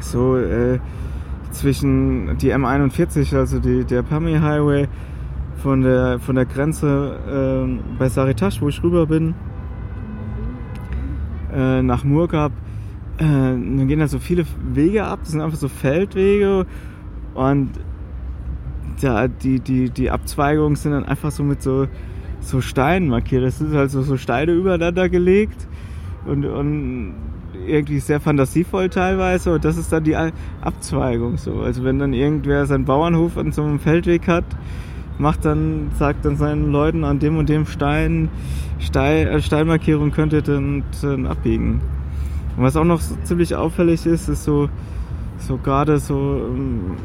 so äh, zwischen die M41, also die, der Pami Highway von der, von der Grenze äh, bei Saritash, wo ich rüber bin, äh, nach Murgab. Äh, dann gehen da so viele Wege ab, das sind einfach so Feldwege und ja, die, die, die Abzweigungen sind dann einfach so mit so, so Steinen markiert. Das ist halt so, so Steine übereinander gelegt und, und irgendwie sehr fantasievoll teilweise und das ist dann die Abzweigung so. Also wenn dann irgendwer seinen Bauernhof an so einem Feldweg hat, macht dann, sagt dann seinen Leuten an dem und dem Stein, Stein äh, Steinmarkierung könnt ihr dann, dann abbiegen. Und was auch noch so ziemlich auffällig ist, ist so, so gerade so im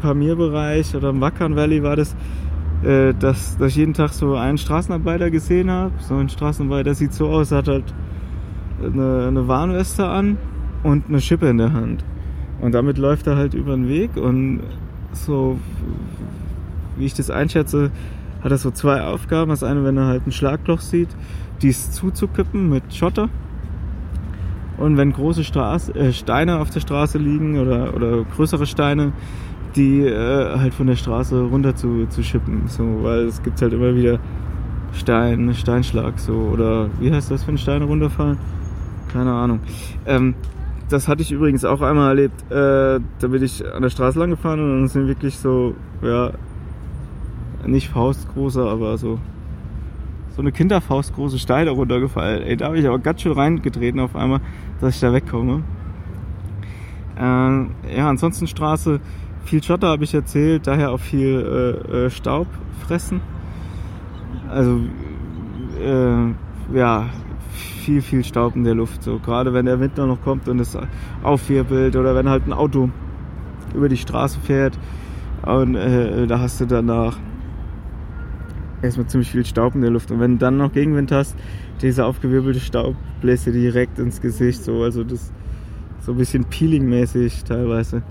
Pamir-Bereich oder im Wackern Valley war das, äh, dass, dass ich jeden Tag so einen Straßenarbeiter gesehen habe. So ein Straßenarbeiter sieht so aus, hat halt eine, eine Warnweste an und eine Schippe in der Hand. Und damit läuft er halt über den Weg und so wie ich das einschätze, hat er so zwei Aufgaben. Das eine, wenn er halt ein Schlagloch sieht, dies zuzukippen mit Schotter. Und wenn große Straße, äh, Steine auf der Straße liegen oder, oder größere Steine, die äh, halt von der Straße runter zu, zu schippen. So, weil es gibt halt immer wieder Stein, Steinschlag so oder wie heißt das, wenn Steine runterfallen? Keine Ahnung. Ähm, das hatte ich übrigens auch einmal erlebt. Äh, da bin ich an der Straße lang gefahren und dann sind wirklich so, ja, nicht faustgroße, aber so so eine Kinderfaustgroße Steine runtergefallen. Ey, da habe ich aber ganz schön reingetreten auf einmal, dass ich da wegkomme. Äh, ja, ansonsten Straße, viel Schotter habe ich erzählt, daher auch viel äh, äh, Staub fressen. Also, äh, ja, viel, viel Staub in der Luft. So, gerade wenn der Winter noch kommt und es aufwirbelt oder wenn halt ein Auto über die Straße fährt und äh, da hast du danach erstmal ziemlich viel Staub in der Luft. Und wenn du dann noch Gegenwind hast, dieser aufgewirbelte Staub bläst dir direkt ins Gesicht. So, also das so ein bisschen Peeling-mäßig teilweise.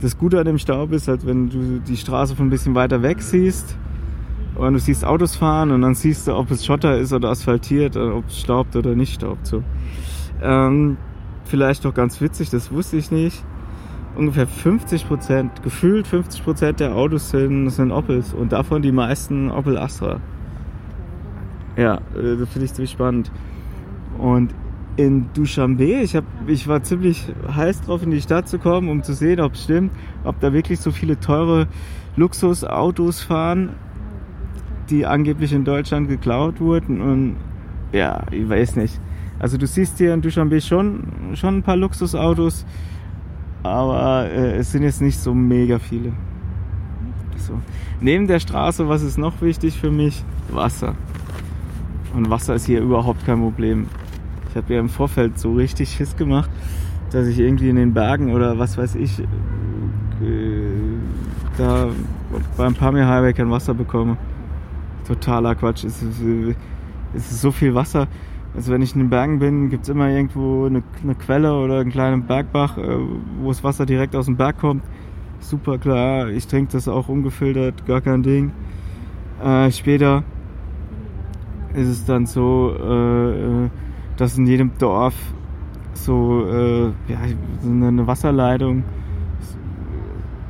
Das Gute an dem Staub ist halt, wenn du die Straße von ein bisschen weiter weg siehst und du siehst Autos fahren und dann siehst du, ob es Schotter ist oder asphaltiert, oder ob es staubt oder nicht staubt. So. Ähm, vielleicht doch ganz witzig, das wusste ich nicht ungefähr 50 Prozent, gefühlt 50 Prozent der Autos sind, sind Opels und davon die meisten Opel Astra. Ja, äh, das finde ich ziemlich spannend. Und in Dushanbe, ich, hab, ich war ziemlich heiß drauf, in die Stadt zu kommen, um zu sehen, ob es stimmt, ob da wirklich so viele teure Luxusautos fahren, die angeblich in Deutschland geklaut wurden. Und ja, ich weiß nicht. Also du siehst hier in Dushanbe schon, schon ein paar Luxusautos aber äh, es sind jetzt nicht so mega viele. So. Neben der Straße, was ist noch wichtig für mich? Wasser. Und Wasser ist hier überhaupt kein Problem. Ich habe ja im Vorfeld so richtig Schiss gemacht, dass ich irgendwie in den Bergen oder was weiß ich, äh, da beim Pamir Highway kein Wasser bekomme. Totaler Quatsch. Es ist, es ist so viel Wasser. Also wenn ich in den Bergen bin, gibt es immer irgendwo eine, eine, Quelle oder einen kleinen Bergbach, äh, wo das Wasser direkt aus dem Berg kommt. Super klar, ich trinke das auch ungefiltert, gar kein Ding. Äh, später ist es dann so, äh, dass in jedem Dorf so äh, ja, eine Wasserleitung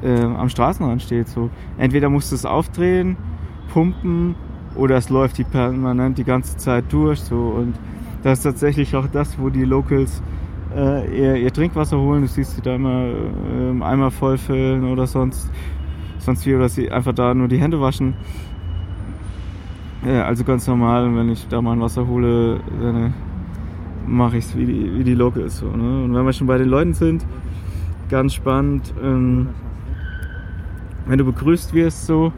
äh, am Straßenrand steht. So. Entweder musst du es aufdrehen, pumpen oder es läuft die permanent die ganze Zeit durch. So. Und das ist tatsächlich auch das, wo die Locals äh, ihr, ihr, Trinkwasser holen. Du siehst sie da immer äh, Eimer vollfüllen oder sonst, sonst wie, oder sie einfach da nur die Hände waschen. Ja, also ganz normal, wenn ich da mal ein Wasser hole, dann mache ich es wie die, wie die Locals. So, ne? Und wenn wir schon bei den Leuten sind, ganz spannend, ähm, wenn du begrüßt wirst so,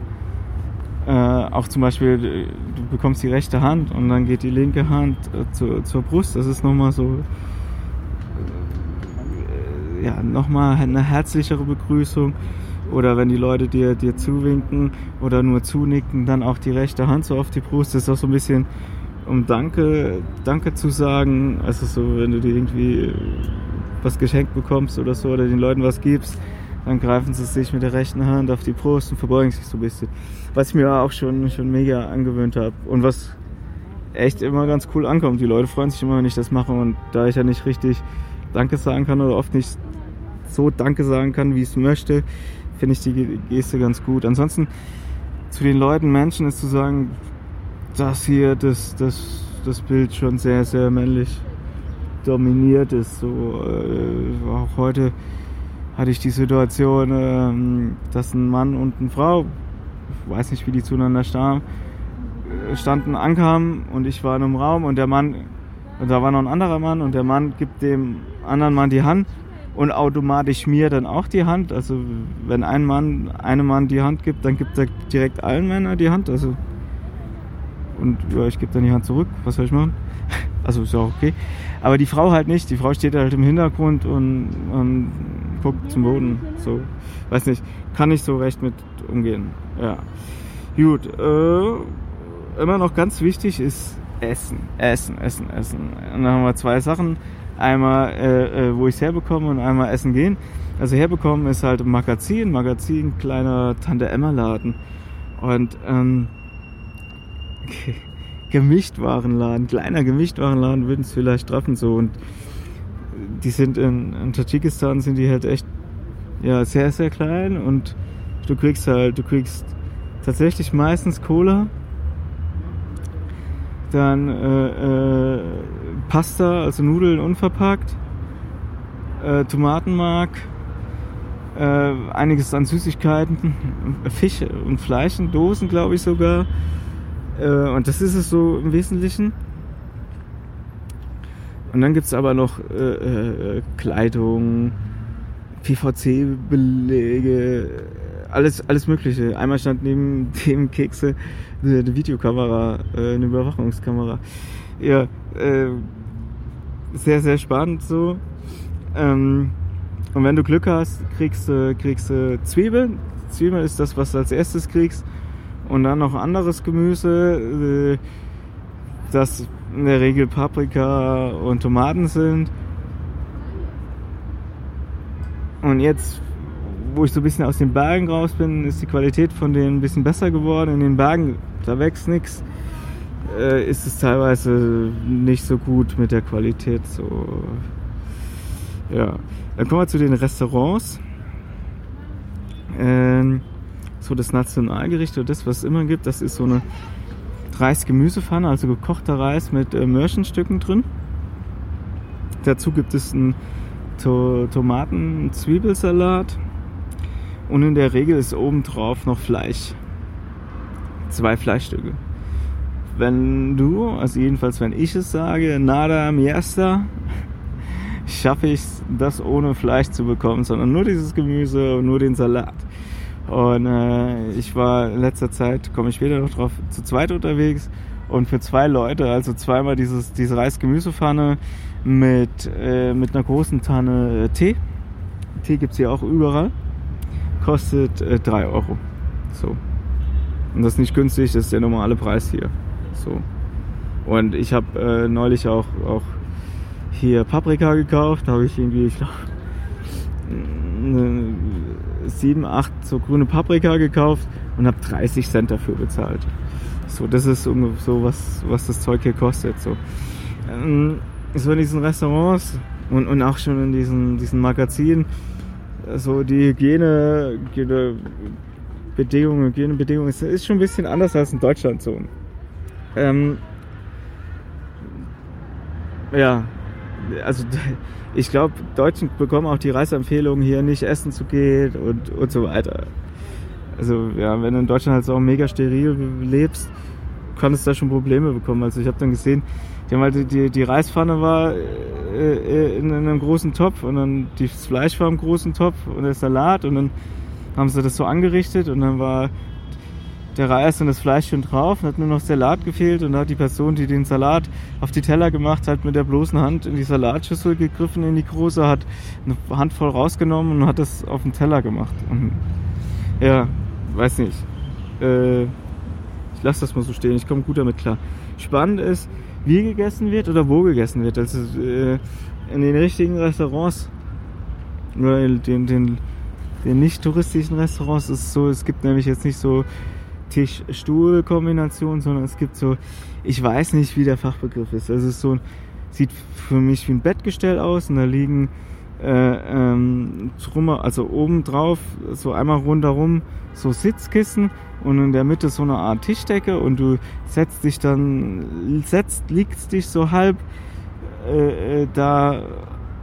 äh, auch zum Beispiel, du bekommst die rechte Hand und dann geht die linke Hand äh, zur, zur Brust. Das ist nochmal so, äh, ja, nochmal eine herzlichere Begrüßung. Oder wenn die Leute dir, dir zuwinken oder nur zunicken, dann auch die rechte Hand so auf die Brust. Das ist auch so ein bisschen, um Danke, Danke zu sagen. Also so, wenn du dir irgendwie was geschenkt bekommst oder so oder den Leuten was gibst, dann greifen sie sich mit der rechten Hand auf die Brust und verbeugen sich so ein bisschen. Was ich mir auch schon, schon mega angewöhnt habe und was echt immer ganz cool ankommt. Die Leute freuen sich immer, wenn ich das mache und da ich ja nicht richtig Danke sagen kann oder oft nicht so Danke sagen kann, wie ich es möchte, finde ich die Geste ganz gut. Ansonsten zu den Leuten, Menschen ist zu sagen, dass hier das, das, das Bild schon sehr, sehr männlich dominiert ist. So, äh, auch heute hatte ich die Situation, ähm, dass ein Mann und eine Frau, weiß nicht, wie die zueinander standen, äh, standen, ankamen und ich war in einem Raum und der Mann, und da war noch ein anderer Mann und der Mann gibt dem anderen Mann die Hand und automatisch mir dann auch die Hand. Also wenn ein Mann einem Mann die Hand gibt, dann gibt er direkt allen Männern die Hand. Also und ja, ich gebe dann die Hand zurück. Was soll ich machen? Also ist ja auch okay. Aber die Frau halt nicht. Die Frau steht halt im Hintergrund und, und guckt zum Boden. So, weiß nicht, kann ich so recht mit umgehen. Ja. Gut, äh, immer noch ganz wichtig ist Essen, Essen, Essen, Essen. Und dann haben wir zwei Sachen. Einmal, äh, äh wo ich es herbekomme und einmal Essen gehen. Also herbekommen ist halt ein Magazin, Magazin, kleiner Tante Emma Laden. Und ähm, Gemischtwarenladen, kleiner Gemischtwarenladen würden es vielleicht treffen so und die sind in, in Tadschikistan sind die halt echt ja sehr sehr klein und du kriegst halt du kriegst tatsächlich meistens Cola dann äh, äh, Pasta also Nudeln unverpackt äh, Tomatenmark äh, einiges an Süßigkeiten Fisch und Fleisch in Dosen glaube ich sogar äh, und das ist es so im Wesentlichen. Und dann gibt es aber noch äh, Kleidung, PVC-Belege, alles, alles Mögliche. Einmal stand neben dem Kekse eine, Videokamera, äh, eine Überwachungskamera. Ja, äh, sehr, sehr spannend so. Ähm, und wenn du Glück hast, kriegst du kriegst, Zwiebeln. Zwiebeln ist das, was du als erstes kriegst und dann noch anderes Gemüse, äh, das in der Regel Paprika und Tomaten sind. Und jetzt, wo ich so ein bisschen aus den Bergen raus bin, ist die Qualität von denen ein bisschen besser geworden. In den Bergen, da wächst nichts, äh, ist es teilweise nicht so gut mit der Qualität. So, ja. Dann kommen wir zu den Restaurants. Ähm, so das Nationalgericht oder das, was es immer gibt, das ist so eine Reis-Gemüsepfanne, also gekochter Reis mit äh, Mörchenstücken drin. Dazu gibt es einen to Tomaten-Zwiebelsalat und in der Regel ist obendrauf noch Fleisch. Zwei Fleischstücke. Wenn du, also jedenfalls wenn ich es sage, nada miesta, schaffe ich das ohne Fleisch zu bekommen, sondern nur dieses Gemüse und nur den Salat. Und äh, ich war in letzter Zeit, komme ich später noch drauf, zu zweit unterwegs und für zwei Leute, also zweimal dieses, diese Reis-Gemüsepfanne mit, äh, mit einer großen Tanne äh, Tee. Tee gibt es hier auch überall. Kostet äh, 3 Euro. So. Und das ist nicht günstig, das ist der normale Preis hier. So. Und ich habe äh, neulich auch, auch hier Paprika gekauft. Da habe ich irgendwie, ich glaube, sieben, acht so grüne Paprika gekauft und habe 30 Cent dafür bezahlt. So, das ist so, was, was das Zeug hier kostet. So, ähm, so in diesen Restaurants und, und auch schon in diesen, diesen Magazinen, so die Hygiene, Bedingungen, Hygienebedingungen ist, ist schon ein bisschen anders als in Deutschland so. Ähm, ja, also ich glaube, Deutschen bekommen auch die Reiseempfehlungen hier nicht essen zu gehen und, und so weiter. Also ja, wenn du in Deutschland halt so mega steril lebst, kannst du da schon Probleme bekommen. Also ich habe dann gesehen, die haben halt die, die Reispfanne war äh, äh, in, in einem großen Topf und dann das Fleisch war im großen Topf und der Salat und dann haben sie das so angerichtet und dann war der Reis und das Fleisch schon drauf, hat nur noch Salat gefehlt und da hat die Person, die den Salat auf die Teller gemacht hat, mit der bloßen Hand in die Salatschüssel gegriffen, in die große, hat eine Handvoll rausgenommen und hat das auf den Teller gemacht. Und ja, weiß nicht. Äh, ich lasse das mal so stehen, ich komme gut damit klar. Spannend ist, wie gegessen wird oder wo gegessen wird. Also äh, in den richtigen Restaurants oder den, den, den nicht touristischen Restaurants ist es so, es gibt nämlich jetzt nicht so Tisch-Stuhl-Kombination, sondern es gibt so, ich weiß nicht, wie der Fachbegriff ist. Also es ist so, sieht für mich wie ein Bettgestell aus und da liegen äh, ähm, drummer, also oben drauf, so einmal rundherum so Sitzkissen und in der Mitte so eine Art Tischdecke und du setzt dich dann, setzt, liegst dich so halb äh, äh da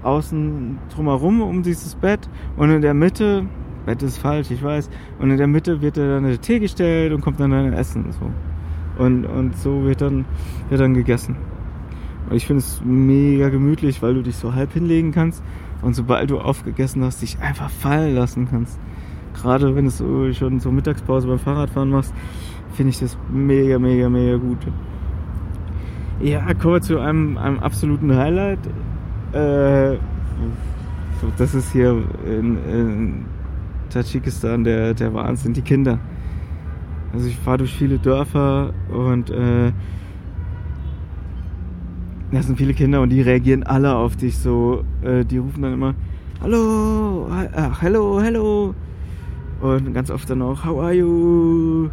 außen drumherum um dieses Bett und in der Mitte Bett ist falsch, ich weiß. Und in der Mitte wird dann der Tee gestellt und kommt dann dein Essen. So. Und, und so wird dann, wird dann gegessen. Und ich finde es mega gemütlich, weil du dich so halb hinlegen kannst und sobald du aufgegessen hast, dich einfach fallen lassen kannst. Gerade wenn du so schon so Mittagspause beim Fahrradfahren machst, finde ich das mega, mega, mega gut. Ja, kommen wir zu einem, einem absoluten Highlight. Äh, das ist hier in, in Tadschikistan der, der Wahnsinn, die Kinder. Also ich fahre durch viele Dörfer und äh, da sind viele Kinder und die reagieren alle auf dich so. Äh, die rufen dann immer Hallo, ach, hello, hello. Und ganz oft dann auch How are you?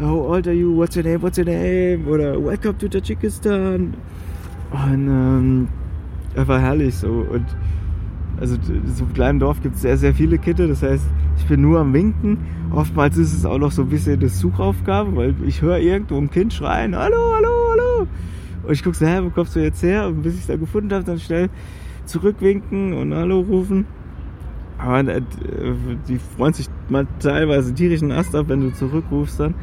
how old are you, what's your name, what's your name? Oder welcome to Tajikistan. Und ähm, einfach herrlich so. Und also so einem kleinen Dorf gibt es sehr, sehr viele Kinder. Das heißt, ich bin nur am Winken. Oftmals ist es auch noch so ein bisschen eine Suchaufgabe, weil ich höre irgendwo ein Kind schreien, hallo, hallo, hallo. Und ich gucke so, hä, wo kommst du jetzt her? Und bis ich es da gefunden habe, dann schnell zurückwinken und Hallo rufen. Aber äh, die freuen sich mal teilweise tierischen Ast ab, wenn du zurückrufst dann.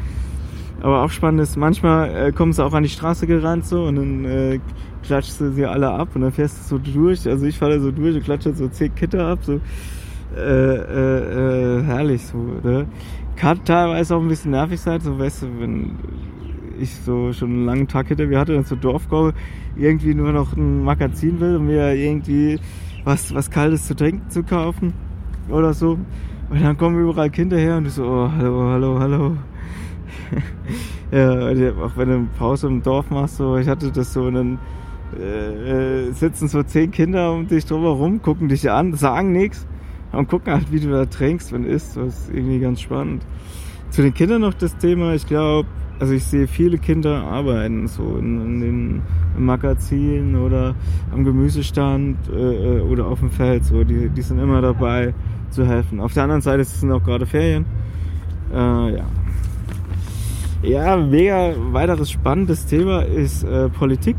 Aber auch spannend ist, manchmal äh, kommen sie auch an die Straße gerannt so und dann äh, klatschst du sie alle ab und dann fährst du so durch. Also ich falle so durch und klatsche so zehn Kitter ab. So äh, äh, äh, herrlich so. Ne? Kann teilweise auch ein bisschen nervig sein, so weißt du, wenn ich so schon einen langen Tag hinter mir hatte und zur Dorfgau irgendwie nur noch ein Magazin will, um mir irgendwie was, was Kaltes zu trinken zu kaufen oder so. Und dann kommen überall Kinder her und ich so, oh, hallo, hallo, hallo. ja, auch wenn du eine Pause im Dorf machst, so, ich hatte das so, und dann äh, sitzen so zehn Kinder um dich drumherum, gucken dich an, sagen nichts und gucken halt, wie du da trinkst und isst. Das ist irgendwie ganz spannend. Zu den Kindern noch das Thema, ich glaube, also ich sehe viele Kinder arbeiten, so in, in den Magazinen oder am Gemüsestand äh, äh, oder auf dem Feld, so die, die sind immer dabei zu helfen. Auf der anderen Seite sind auch gerade Ferien. Äh, ja. Ja, mega weiteres spannendes Thema ist äh, Politik.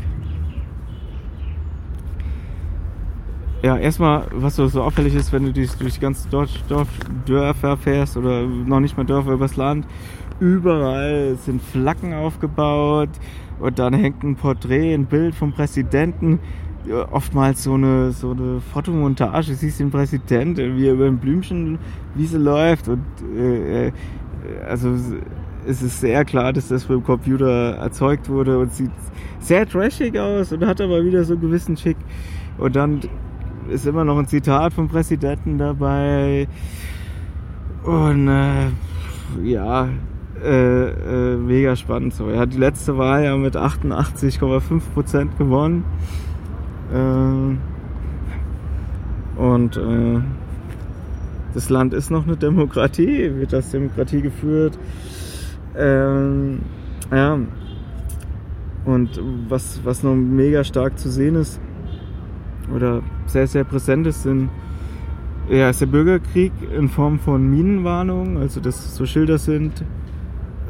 Ja, erstmal, was so, so auffällig ist, wenn du durch, durch die ganzen Dorf, Dorf, Dörfer fährst oder noch nicht mal Dörfer übers Land, überall sind Flaggen aufgebaut und dann hängt ein Porträt, ein Bild vom Präsidenten. Oftmals so eine, so eine Fotomontage, siehst den Präsidenten, wie er über den Blümchenwiese läuft und äh, äh, also es ist sehr klar, dass das beim Computer erzeugt wurde und sieht sehr trashig aus und hat aber wieder so einen gewissen Schick. Und dann ist immer noch ein Zitat vom Präsidenten dabei. Und äh, ja, äh, äh, mega spannend. So, er hat die letzte Wahl ja mit 88,5 Prozent gewonnen. Äh, und äh, das Land ist noch eine Demokratie, wird als Demokratie geführt. Ähm, ja. Und was, was noch mega stark zu sehen ist, oder sehr, sehr präsent ist, sind, ja, ist der Bürgerkrieg in Form von Minenwarnungen, also dass so Schilder sind,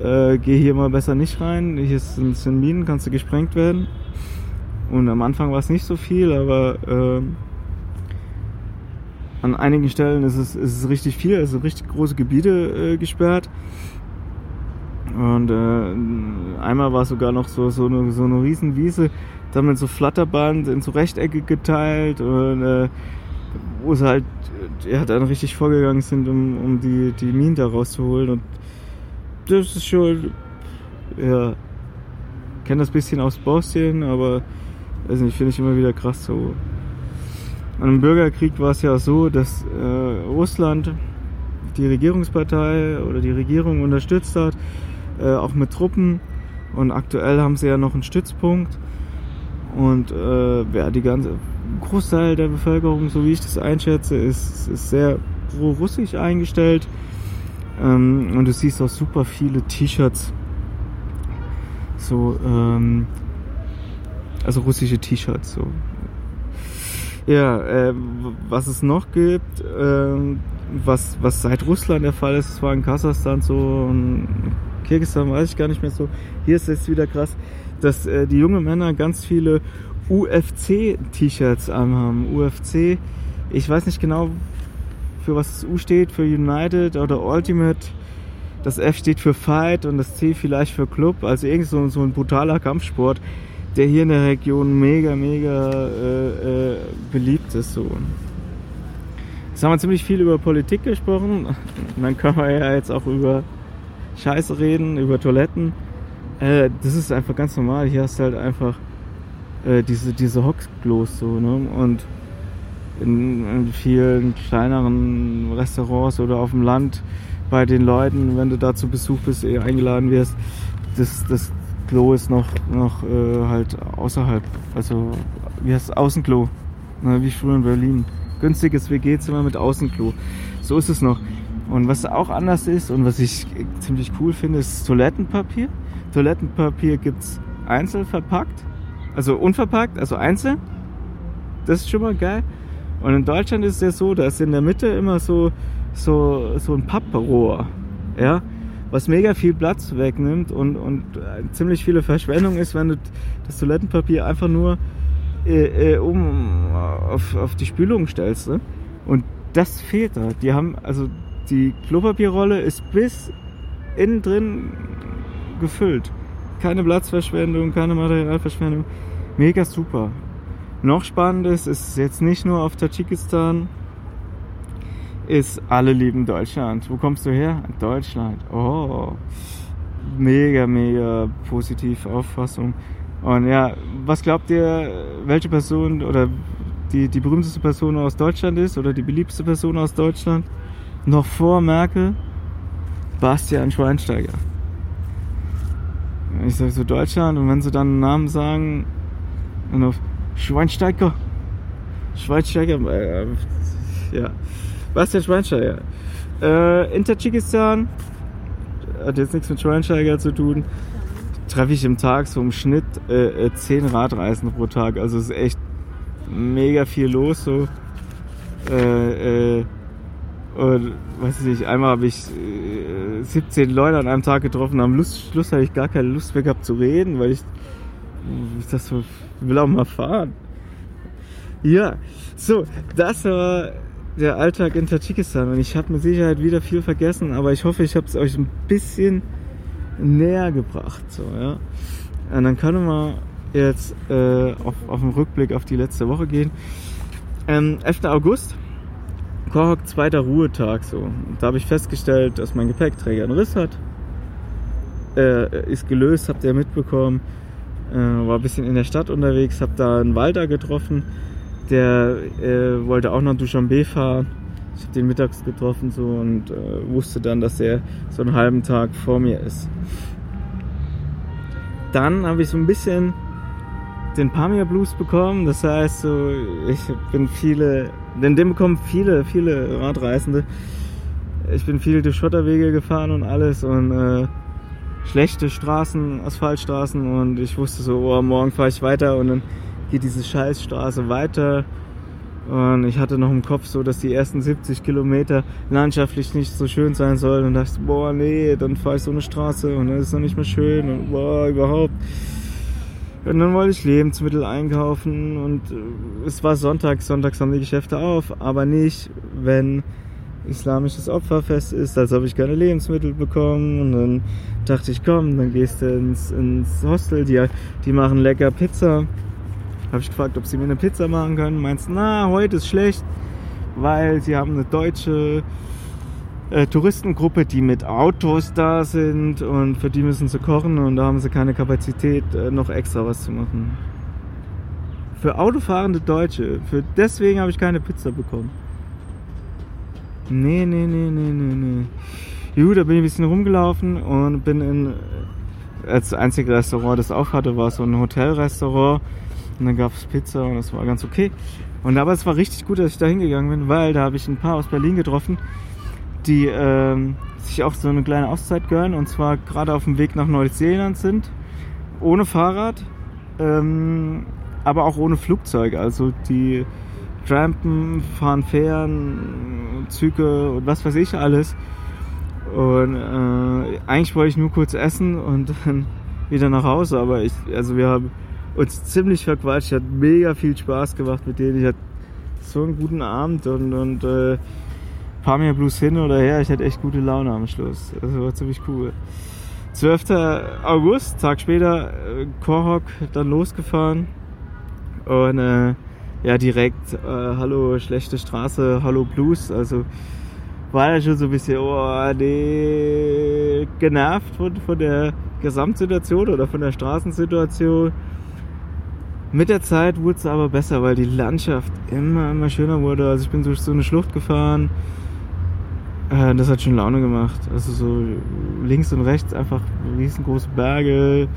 äh, geh hier mal besser nicht rein, hier sind, sind Minen, kannst du gesprengt werden. Und am Anfang war es nicht so viel, aber äh, an einigen Stellen ist es, ist es richtig viel, also richtig große Gebiete äh, gesperrt. Und äh, einmal war sogar noch so, so, eine, so eine Riesenwiese, dann mit so Flatterband in so Rechtecke geteilt und äh, wo sie halt ja, dann richtig vorgegangen sind, um, um die, die Minen da rauszuholen. Und das ist schon, ja, kenne das bisschen aus Bosnien, aber weiß nicht, finde ich immer wieder krass so. An einem Bürgerkrieg war es ja so, dass äh, Russland die Regierungspartei oder die Regierung unterstützt hat, äh, auch mit Truppen. Und aktuell haben sie ja noch einen Stützpunkt. Und äh, ja, die ganze Großteil der Bevölkerung, so wie ich das einschätze, ist, ist sehr pro-russisch eingestellt. Ähm, und du siehst auch super viele T-Shirts. So, ähm, also russische T-Shirts. So. Ja, äh, was es noch gibt, äh, was, was seit Russland der Fall ist, es war in Kasachstan so und Kirgisistan weiß ich gar nicht mehr so. Hier ist es wieder krass, dass äh, die jungen Männer ganz viele UFC-T-Shirts anhaben. UFC, ich weiß nicht genau, für was das U steht, für United oder Ultimate. Das F steht für Fight und das C vielleicht für Club. Also irgend so, so ein brutaler Kampfsport, der hier in der Region mega, mega äh, äh, beliebt ist. So. Jetzt haben wir ziemlich viel über Politik gesprochen. Und dann können wir ja jetzt auch über Scheiße reden, über Toiletten. Äh, das ist einfach ganz normal. Hier hast du halt einfach äh, diese, diese Hocksklos so, ne? Und in, in vielen kleineren Restaurants oder auf dem Land bei den Leuten, wenn du da zu Besuch bist, eh eingeladen wirst, das, das Klo ist noch, noch äh, halt außerhalb. Also, wie heißt es? Außenklo. Ne, wie früher in Berlin. Günstiges WG-Zimmer mit Außenklo. So ist es noch. Und was auch anders ist und was ich ziemlich cool finde, ist Toilettenpapier. Toilettenpapier gibt's einzeln verpackt, also unverpackt, also einzeln. Das ist schon mal geil. Und in Deutschland ist es ja so, da ist in der Mitte immer so, so, so ein Papprohr, ja, was mega viel Platz wegnimmt und, und äh, ziemlich viele Verschwendung ist, wenn du das Toilettenpapier einfach nur äh, äh, um auf, auf die Spülung stellst. Ne? Und das fehlt da. Die haben, also die Klopapierrolle ist bis innen drin gefüllt. Keine Platzverschwendung, keine Materialverschwendung. Mega super. Noch spannendes ist jetzt nicht nur auf Tadschikistan, ist alle lieben Deutschland. Wo kommst du her? Deutschland. Oh, mega, mega positiv Auffassung. Und ja, was glaubt ihr, welche Person oder die, die berühmteste Person aus Deutschland ist oder die beliebteste Person aus Deutschland? Noch vor Merkel? Bastian Schweinsteiger. Ich sage so Deutschland und wenn sie dann einen Namen sagen, und auf Schweinsteiger. Schweinsteiger, äh, ja. Bastian Schweinsteiger. Äh, in Tadschikistan hat jetzt nichts mit Schweinsteiger zu tun. Treffe ich im Tag so im Schnitt äh, 10 Radreisen pro Tag. Also es ist echt mega viel los so. Äh, äh, und weiß ich nicht, einmal habe ich äh, 17 Leute an einem Tag getroffen, am Lust, Schluss habe ich gar keine Lust mehr gehabt zu reden, weil ich, ich das so, will auch mal fahren. Ja, so, das war der Alltag in Tadschikistan und ich habe mit Sicherheit wieder viel vergessen, aber ich hoffe, ich habe es euch ein bisschen näher gebracht. So, ja. Und dann können wir jetzt äh, auf, auf den Rückblick auf die letzte Woche gehen. Ähm, 11. August, Korhok, zweiter Ruhetag. So. Da habe ich festgestellt, dass mein Gepäckträger einen Riss hat. Äh, ist gelöst, habt ihr mitbekommen. Äh, war ein bisschen in der Stadt unterwegs, hab da einen Walter getroffen, der äh, wollte auch nach Duschanbe fahren. Ich habe den mittags getroffen so und äh, wusste dann, dass er so einen halben Tag vor mir ist. Dann habe ich so ein bisschen den Pamir Blues bekommen. Das heißt, so, ich bin viele, denn den bekommen viele, viele Radreisende. Ich bin viel durch Schotterwege gefahren und alles und äh, schlechte Straßen, Asphaltstraßen und ich wusste so, oh, morgen fahre ich weiter und dann geht diese Scheißstraße weiter. Und ich hatte noch im Kopf so, dass die ersten 70 Kilometer landschaftlich nicht so schön sein sollen. Und dachte, boah, nee, dann fahre ich so eine Straße und dann ist es noch nicht mehr schön und boah, überhaupt. Und dann wollte ich Lebensmittel einkaufen und äh, es war Sonntag, sonntags haben die Geschäfte auf, aber nicht, wenn islamisches Opferfest ist, als ob ich keine Lebensmittel bekommen. Und dann dachte ich, komm, dann gehst du ins, ins Hostel, die, die machen lecker Pizza. Habe ich gefragt, ob sie mir eine Pizza machen können. Meinst, na, heute ist schlecht, weil sie haben eine deutsche äh, Touristengruppe, die mit Autos da sind und für die müssen sie kochen und da haben sie keine Kapazität, äh, noch extra was zu machen. Für autofahrende Deutsche, für deswegen habe ich keine Pizza bekommen. Nee, nee, nee, nee, nee, nee. Gut, da bin ich ein bisschen rumgelaufen und bin in als einzige Restaurant, das auf hatte, war so ein Hotelrestaurant und dann gab es Pizza und das war ganz okay. Und aber es war richtig gut, dass ich da hingegangen bin, weil da habe ich ein paar aus Berlin getroffen, die ähm, sich auch so eine kleine Auszeit gönnen und zwar gerade auf dem Weg nach Neuseeland sind, ohne Fahrrad, ähm, aber auch ohne Flugzeug. Also die trampen, fahren Fähren, Züge und was weiß ich alles. Und äh, eigentlich wollte ich nur kurz essen und dann wieder nach Hause, aber ich, also wir haben uns ziemlich verquatscht, hat mega viel Spaß gemacht mit denen. Ich hatte so einen guten Abend und, und äh, Pamir Blues hin oder her, ich hatte echt gute Laune am Schluss. Das war ziemlich cool. 12. August, Tag später, äh, dann losgefahren und äh, ja direkt äh, Hallo schlechte Straße, Hallo Blues, also war ja schon so ein bisschen oh, nee, genervt von, von der Gesamtsituation oder von der Straßensituation mit der Zeit wurde es aber besser, weil die Landschaft immer, immer schöner wurde. Also ich bin durch so eine Schlucht gefahren. Äh, das hat schon Laune gemacht. Also so links und rechts einfach riesengroße Berge.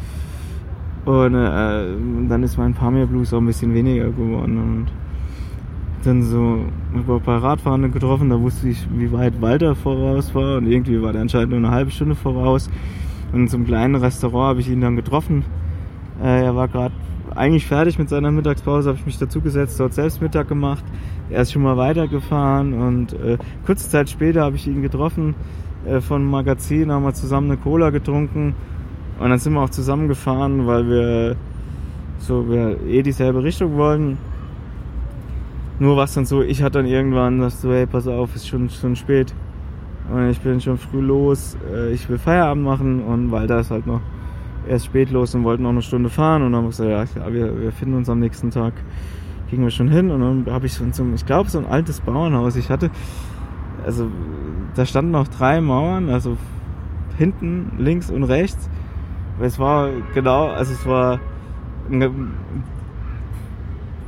Und äh, dann ist mein Pamir Blues auch ein bisschen weniger geworden. Und dann so über ein paar Radfahrende getroffen, da wusste ich, wie weit Walter voraus war und irgendwie war der anscheinend nur eine halbe Stunde voraus. Und in so einem kleinen Restaurant habe ich ihn dann getroffen. Äh, er war gerade eigentlich fertig mit seiner Mittagspause, habe ich mich dazugesetzt, dort selbst Mittag gemacht. Er ist schon mal weitergefahren und äh, kurze Zeit später habe ich ihn getroffen äh, von Magazin, haben wir zusammen eine Cola getrunken und dann sind wir auch zusammengefahren, weil wir so wir eh dieselbe Richtung wollten. Nur was dann so, ich hatte dann irgendwann das so, hey, pass auf, ist schon, schon spät. Und ich bin schon früh los, äh, ich will Feierabend machen und da ist halt noch erst spät los und wollten noch eine Stunde fahren und dann haben wir gesagt, ja, wir, wir finden uns am nächsten Tag, gingen wir schon hin und dann habe ich so, so ich glaube, so ein altes Bauernhaus. Ich hatte, also da standen noch drei Mauern, also hinten, links und rechts. Es war genau, also es war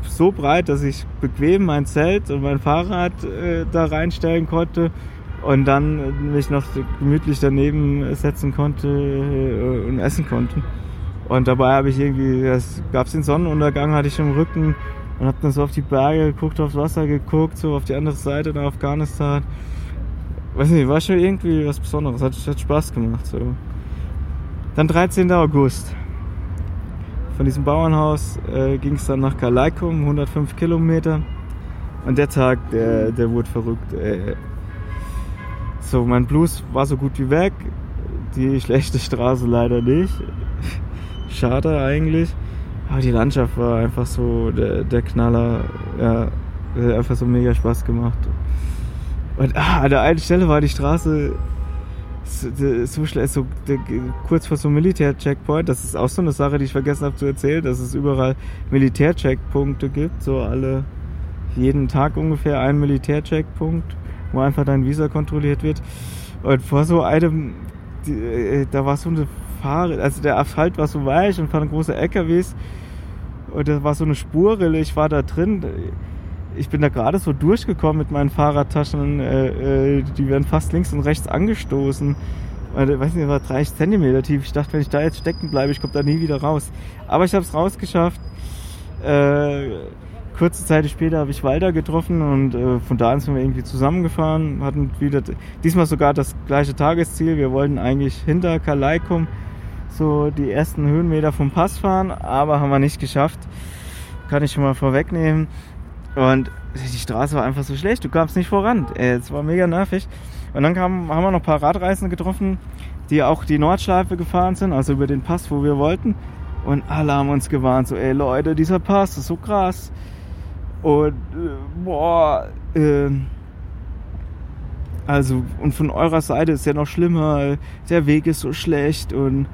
so breit, dass ich bequem mein Zelt und mein Fahrrad äh, da reinstellen konnte und dann mich noch gemütlich daneben setzen konnte äh, und essen konnte. Und dabei habe ich irgendwie, es gab den Sonnenuntergang, hatte ich im Rücken und habe dann so auf die Berge geguckt, aufs Wasser geguckt, so auf die andere Seite nach Afghanistan. Weiß nicht, war schon irgendwie was Besonderes, hat, hat Spaß gemacht. So. Dann 13. August. Von diesem Bauernhaus äh, ging es dann nach Kalaikum, 105 Kilometer. Und der Tag, der, der wurde verrückt. Äh, so, mein Blues war so gut wie weg. Die schlechte Straße leider nicht. Schade eigentlich. Aber die Landschaft war einfach so der, der Knaller. Ja, einfach so mega Spaß gemacht. Und ah, an der einen Stelle war die Straße so schlecht, so kurz vor so einem Militär-Checkpoint. Das ist auch so eine Sache, die ich vergessen habe zu erzählen, dass es überall Militär-Checkpunkte gibt, so alle jeden Tag ungefähr ein Militär-Checkpunkt, wo einfach dein Visa kontrolliert wird. Und vor so einem, äh, da war so eine Fahre, also der Asphalt war so weich und fahren große LKWs und da war so eine Spurrille, ich war da drin ich bin da gerade so durchgekommen mit meinen Fahrradtaschen, äh, äh, die werden fast links und rechts angestoßen. Ich weiß nicht, war 30 Zentimeter tief. Ich dachte, wenn ich da jetzt stecken bleibe, ich komme da nie wieder raus. Aber ich habe es rausgeschafft. Äh, kurze Zeit später habe ich Walter getroffen und äh, von da an sind wir irgendwie zusammengefahren, hatten wieder diesmal sogar das gleiche Tagesziel. Wir wollten eigentlich hinter Kalaikum so die ersten Höhenmeter vom Pass fahren, aber haben wir nicht geschafft. Kann ich schon mal vorwegnehmen. Und die Straße war einfach so schlecht, du kamst nicht voran. Es war mega nervig. Und dann kam, haben wir noch ein paar Radreisende getroffen, die auch die Nordschleife gefahren sind, also über den Pass, wo wir wollten. Und alle haben uns gewarnt, so, ey Leute, dieser Pass ist so krass. Und äh, boah, äh, also, und von eurer Seite ist ja noch schlimmer, der Weg ist so schlecht und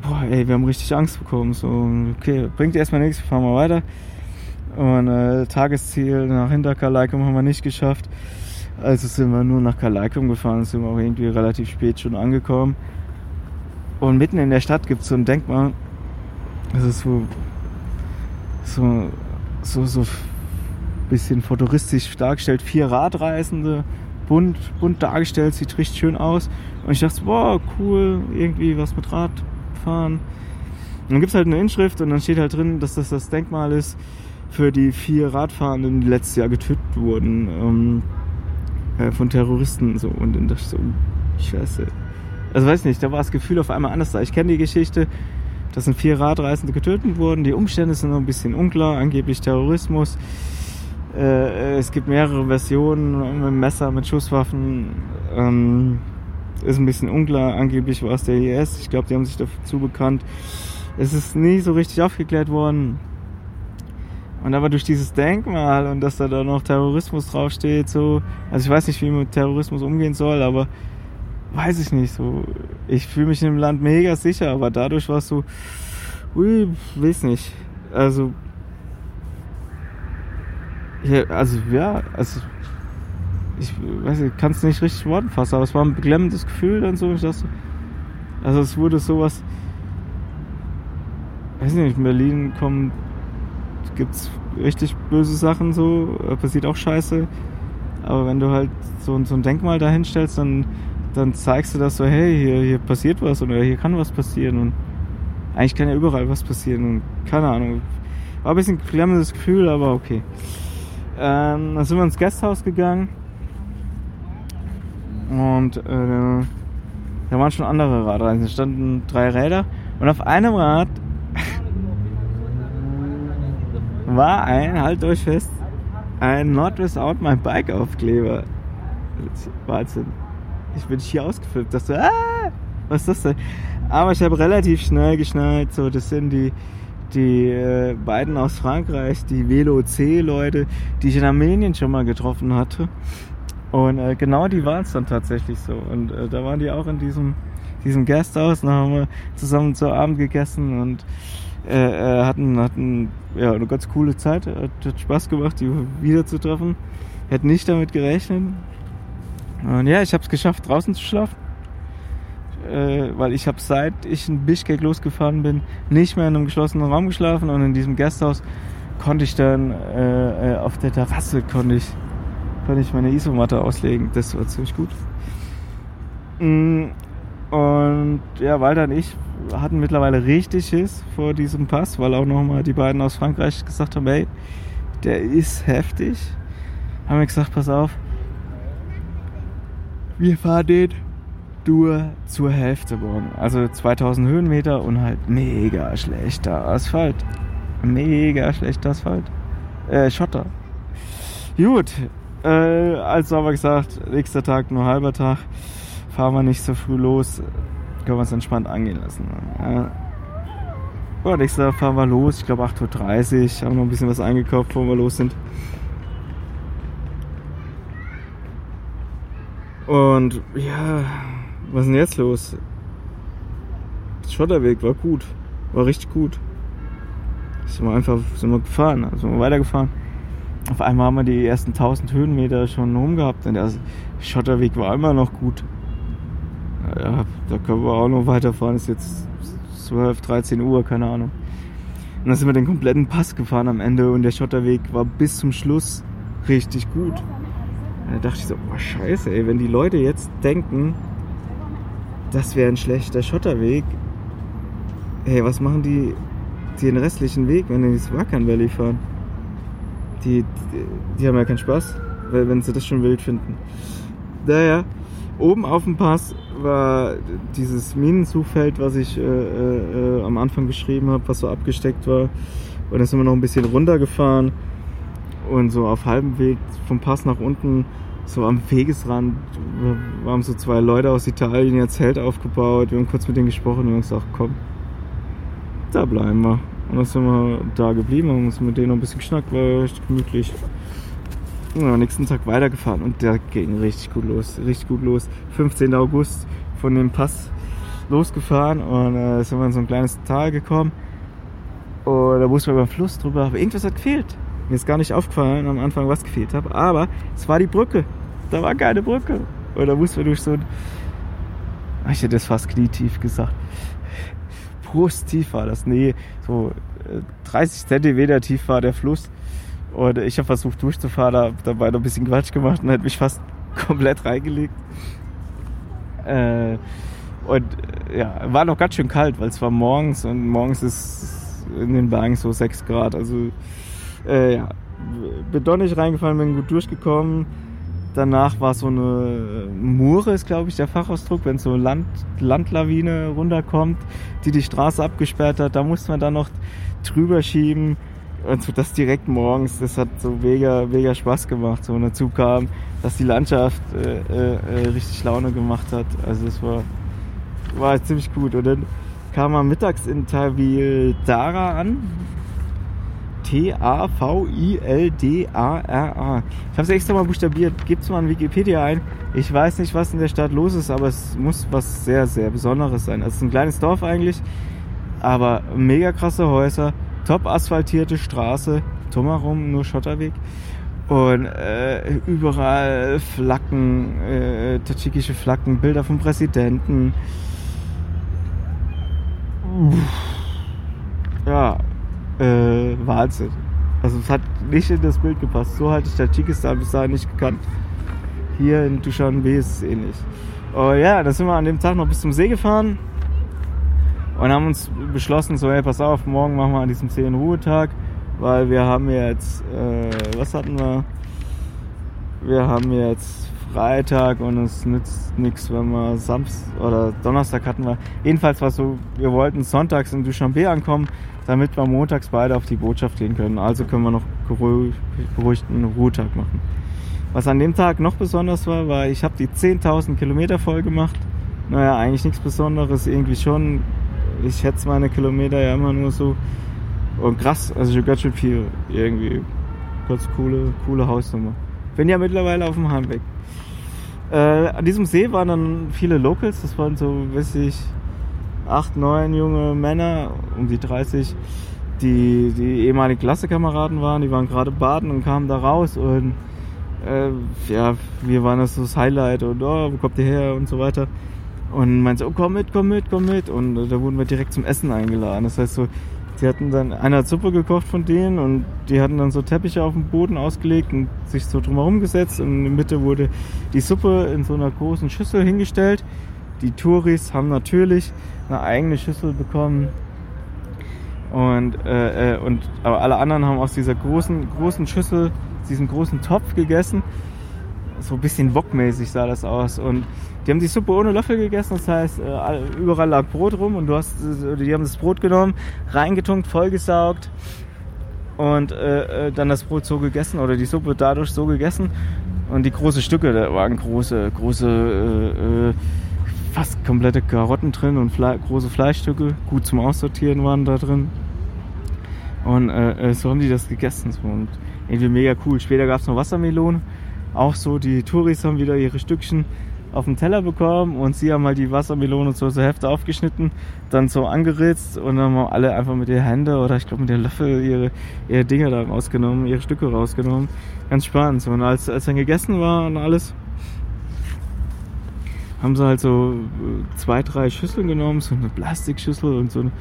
boah, ey, wir haben richtig Angst bekommen. So, okay, bringt erstmal nichts, wir fahren mal weiter. Und äh, Tagesziel nach Hinterkalaikum haben wir nicht geschafft. Also sind wir nur nach Kalaikum gefahren, sind wir auch irgendwie relativ spät schon angekommen. Und mitten in der Stadt gibt es so ein Denkmal. Das ist so, so, so, so bisschen futuristisch dargestellt. Vier Radreisende, bunt, bunt dargestellt, sieht richtig schön aus. Und ich dachte, boah, cool, irgendwie was mit Radfahren. Und dann es halt eine Inschrift und dann steht halt drin, dass das das Denkmal ist für die vier Radfahrenden, die letztes Jahr getötet wurden ähm, äh, von Terroristen. So und in das so Scheiße. Also weiß nicht, da war das Gefühl auf einmal anders da. Ich kenne die Geschichte, dass sind vier Radreisende getötet wurden. Die Umstände sind noch ein bisschen unklar, angeblich Terrorismus. Äh, es gibt mehrere Versionen mit Messer, mit Schusswaffen. Ähm, ist ein bisschen unklar. Angeblich war es der IS. Ich glaube, die haben sich dazu bekannt. Es ist nie so richtig aufgeklärt worden. Und aber durch dieses Denkmal und dass da noch Terrorismus draufsteht, so, also ich weiß nicht, wie man mit Terrorismus umgehen soll, aber weiß ich nicht, so, ich fühle mich in dem Land mega sicher, aber dadurch war es so, ui, weiß nicht, also, ja, also, ja, also, ich weiß nicht, kann es nicht richtig Worten fassen, aber es war ein beklemmendes Gefühl dann so, ich dachte, also es wurde sowas, weiß nicht, in Berlin kommen gibt's richtig böse Sachen so, passiert auch Scheiße. Aber wenn du halt so, so ein Denkmal da hinstellst, dann, dann zeigst du das so, hey, hier, hier passiert was oder hier kann was passieren und eigentlich kann ja überall was passieren und keine Ahnung. War ein bisschen klemmendes Gefühl, aber okay. Ähm, dann sind wir ins Gasthaus gegangen und äh, da waren schon andere Radreisen. Es standen drei Räder und auf einem Rad war ein, halt euch fest, ein Not Without My Bike Aufkleber. Wahnsinn. Ich bin hier ausgeflippt, dass du, ah, was ist das denn? Aber ich habe relativ schnell geschnallt, so, das sind die, die äh, beiden aus Frankreich, die Velo C-Leute, die ich in Armenien schon mal getroffen hatte. Und äh, genau die waren es dann tatsächlich so. Und äh, da waren die auch in diesem, diesem Gasthaus. Und haben wir zusammen zu Abend gegessen und äh, äh hatten, hatten ja, eine ganz coole Zeit. Hat, hat Spaß gemacht, die wiederzutreffen. Hätte nicht damit gerechnet. Und ja, ich habe es geschafft, draußen zu schlafen. Äh, weil ich habe seit ich in Bischkek losgefahren bin, nicht mehr in einem geschlossenen Raum geschlafen und in diesem Gasthaus konnte ich dann äh, äh auf der Terrasse konnte ich, konnte ich meine Isomatte auslegen. Das war ziemlich gut. Mm, und ja, Walter und ich hatten mittlerweile richtig Schiss vor diesem Pass, weil auch nochmal die beiden aus Frankreich gesagt haben, hey, der ist heftig. Haben wir gesagt, pass auf, wir fahren den nur zur Hälfte morgen. Also 2000 Höhenmeter und halt mega schlechter Asphalt. Mega schlechter Asphalt. Äh, Schotter. Gut, äh, also haben wir gesagt, nächster Tag nur halber Tag. Fahren wir nicht so früh los. Können wir es entspannt angehen lassen. Ja. Ja, nächster Tag fahren wir los. Ich glaube 8.30 Uhr. Haben noch ein bisschen was eingekauft, bevor wir los sind. Und ja, was ist denn jetzt los? Der Schotterweg war gut. War richtig gut. Sind wir einfach sind wir gefahren, also sind wir weitergefahren. Auf einmal haben wir die ersten 1000 Höhenmeter schon rumgehabt und der Schotterweg war immer noch gut. Ja, da können wir auch noch weiterfahren. Ist jetzt 12, 13 Uhr, keine Ahnung. Und dann sind wir den kompletten Pass gefahren am Ende und der Schotterweg war bis zum Schluss richtig gut. Da dachte ich so, oh scheiße, ey, wenn die Leute jetzt denken, das wäre ein schlechter Schotterweg, hey, was machen die den restlichen Weg, wenn die ins Wackern Valley fahren? Die, die, die, haben ja keinen Spaß, wenn sie das schon wild finden. Daher, oben auf dem Pass war dieses Minenzufeld, was ich äh, äh, am Anfang beschrieben habe, was so abgesteckt war. Und dann sind wir noch ein bisschen runtergefahren und so auf halbem Weg vom Pass nach unten so am Wegesrand waren so zwei Leute aus Italien ihr Zelt aufgebaut. Wir haben kurz mit denen gesprochen und haben gesagt, komm, da bleiben wir. Und dann sind wir da geblieben, haben uns mit denen noch ein bisschen geschnackt, war echt gemütlich. Und am nächsten Tag weitergefahren und der ging richtig gut los, richtig gut los. 15. August von dem Pass losgefahren und äh, sind wir in so ein kleines Tal gekommen. Und da mussten wir über den Fluss drüber, aber irgendwas hat gefehlt. Mir ist gar nicht aufgefallen am Anfang, was gefehlt hat, aber es war die Brücke. Da war keine Brücke. Und da mussten wir durch so ein. Ich hätte das fast knietief gesagt. Brusttief war das. Nee, so 30 äh, Zentimeter tief war der Fluss. Und ich habe versucht durchzufahren, habe dabei noch ein bisschen Quatsch gemacht und hätte mich fast komplett reingelegt. Äh, und äh, ja, war noch ganz schön kalt, weil es war morgens und morgens ist in den Bergen so 6 Grad. Also äh, ja, bin doch nicht reingefallen, bin gut durchgekommen. Danach war so eine Mure, ist glaube ich der Fachausdruck, wenn so Land, Landlawine runterkommt, die die Straße abgesperrt hat. Da musste man dann noch drüber schieben. Und so das direkt morgens, das hat so mega, mega Spaß gemacht. So dazu kam, dass die Landschaft äh, äh, äh, richtig Laune gemacht hat. Also es war, war ziemlich gut. Und dann kam man mittags in Tawil Dara an. T-A-V-I-L-D-A-R-A. Ich habe es extra mal buchstabiert. Gibt's mal in Wikipedia ein. Ich weiß nicht, was in der Stadt los ist, aber es muss was sehr, sehr Besonderes sein. Also es ist ein kleines Dorf eigentlich, aber mega krasse Häuser, top asphaltierte Straße, drumherum nur Schotterweg. Und äh, überall Flaggen, äh, tadschikische Flaggen, Bilder vom Präsidenten. Ja, äh, Wahnsinn. Also es hat nicht in das Bild gepasst. So hatte ich Tadschikistan bis dahin nicht gekannt. Hier in Dushanbe ist es ähnlich. Oh ja, da sind wir an dem Tag noch bis zum See gefahren und haben uns beschlossen, so hey, pass auf, morgen machen wir an diesem See einen Ruhetag weil wir haben jetzt, äh, was hatten wir? Wir haben jetzt Freitag und es nützt nichts, wenn wir Samstag oder Donnerstag hatten wir. Jedenfalls war es so, wir wollten sonntags in Duschanbe ankommen, damit wir montags beide auf die Botschaft gehen können. Also können wir noch beruhigten Ruhetag machen. Was an dem Tag noch besonders war, war, ich habe die 10.000 Kilometer voll gemacht. Naja, eigentlich nichts Besonderes, irgendwie schon. Ich schätze meine Kilometer ja immer nur so. Und krass, also schon ganz schön viel irgendwie. Ganz coole, coole Hausnummer. Bin ja mittlerweile auf dem Heimweg. Äh, an diesem See waren dann viele Locals, das waren so, weiß ich, acht, neun junge Männer, um die 30, die, die ehemaligen Klassekameraden waren, die waren gerade baden und kamen da raus und äh, ja, wir waren das so das Highlight und oh, wo kommt ihr her und so weiter. Und meinte, oh komm mit, komm mit, komm mit. Und äh, da wurden wir direkt zum Essen eingeladen. Das heißt so, die hatten dann, einer Suppe gekocht von denen und die hatten dann so Teppiche auf dem Boden ausgelegt und sich so drumherum gesetzt und in der Mitte wurde die Suppe in so einer großen Schüssel hingestellt. Die Touris haben natürlich eine eigene Schüssel bekommen und, äh, äh, und aber alle anderen haben aus dieser großen, großen Schüssel, diesem großen Topf gegessen. So ein bisschen wokmäßig sah das aus. Und die haben die Suppe ohne Löffel gegessen, das heißt, äh, überall lag Brot rum und du hast, die haben das Brot genommen, reingetunkt, vollgesaugt und äh, äh, dann das Brot so gegessen oder die Suppe dadurch so gegessen. Und die großen Stücke, da waren große, große, äh, fast komplette Karotten drin und Fle große Fleischstücke, gut zum Aussortieren waren da drin. Und äh, so haben die das gegessen. So. Und irgendwie mega cool. Später gab es noch Wassermelone. Auch so, die Touris haben wieder ihre Stückchen auf den Teller bekommen und sie haben halt die Wassermelone so zur Hälfte aufgeschnitten, dann so angeritzt und dann haben alle einfach mit den Händen oder ich glaube mit den Löffel ihre, ihre Dinge da rausgenommen, ihre Stücke rausgenommen. Ganz spannend. Und als, als dann gegessen war und alles, haben sie halt so zwei, drei Schüsseln genommen, so eine Plastikschüssel und so eine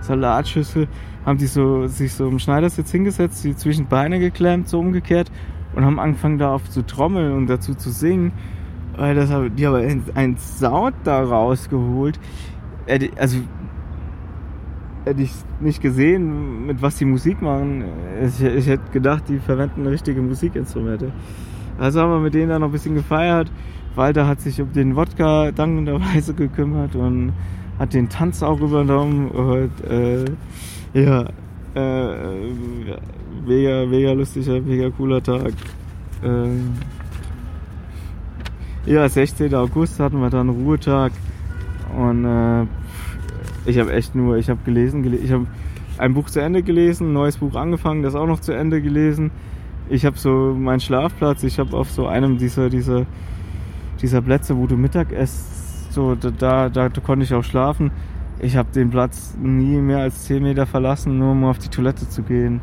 Salatschüssel, haben die so, sich so im Schneidersitz hingesetzt, die zwischen Beine geklemmt, so umgekehrt und haben angefangen darauf zu trommeln und dazu zu singen. Weil das, die haben ein, ein Sound da rausgeholt. Also hätte ich nicht gesehen, mit was die Musik machen. Ich, ich hätte gedacht, die verwenden richtige Musikinstrumente. Also haben wir mit denen dann noch ein bisschen gefeiert. Walter hat sich um den Wodka dankenderweise gekümmert und hat den Tanz auch übernommen. Und, äh, ja, äh, mega, mega lustiger, mega cooler Tag. Äh, ja, 16. August hatten wir dann Ruhetag und äh, ich habe echt nur, ich habe gelesen, gele ich habe ein Buch zu Ende gelesen, ein neues Buch angefangen, das auch noch zu Ende gelesen. Ich habe so meinen Schlafplatz, ich habe auf so einem dieser, dieser, dieser Plätze, wo du Mittag isst, so da, da, da konnte ich auch schlafen. Ich habe den Platz nie mehr als 10 Meter verlassen, nur um auf die Toilette zu gehen.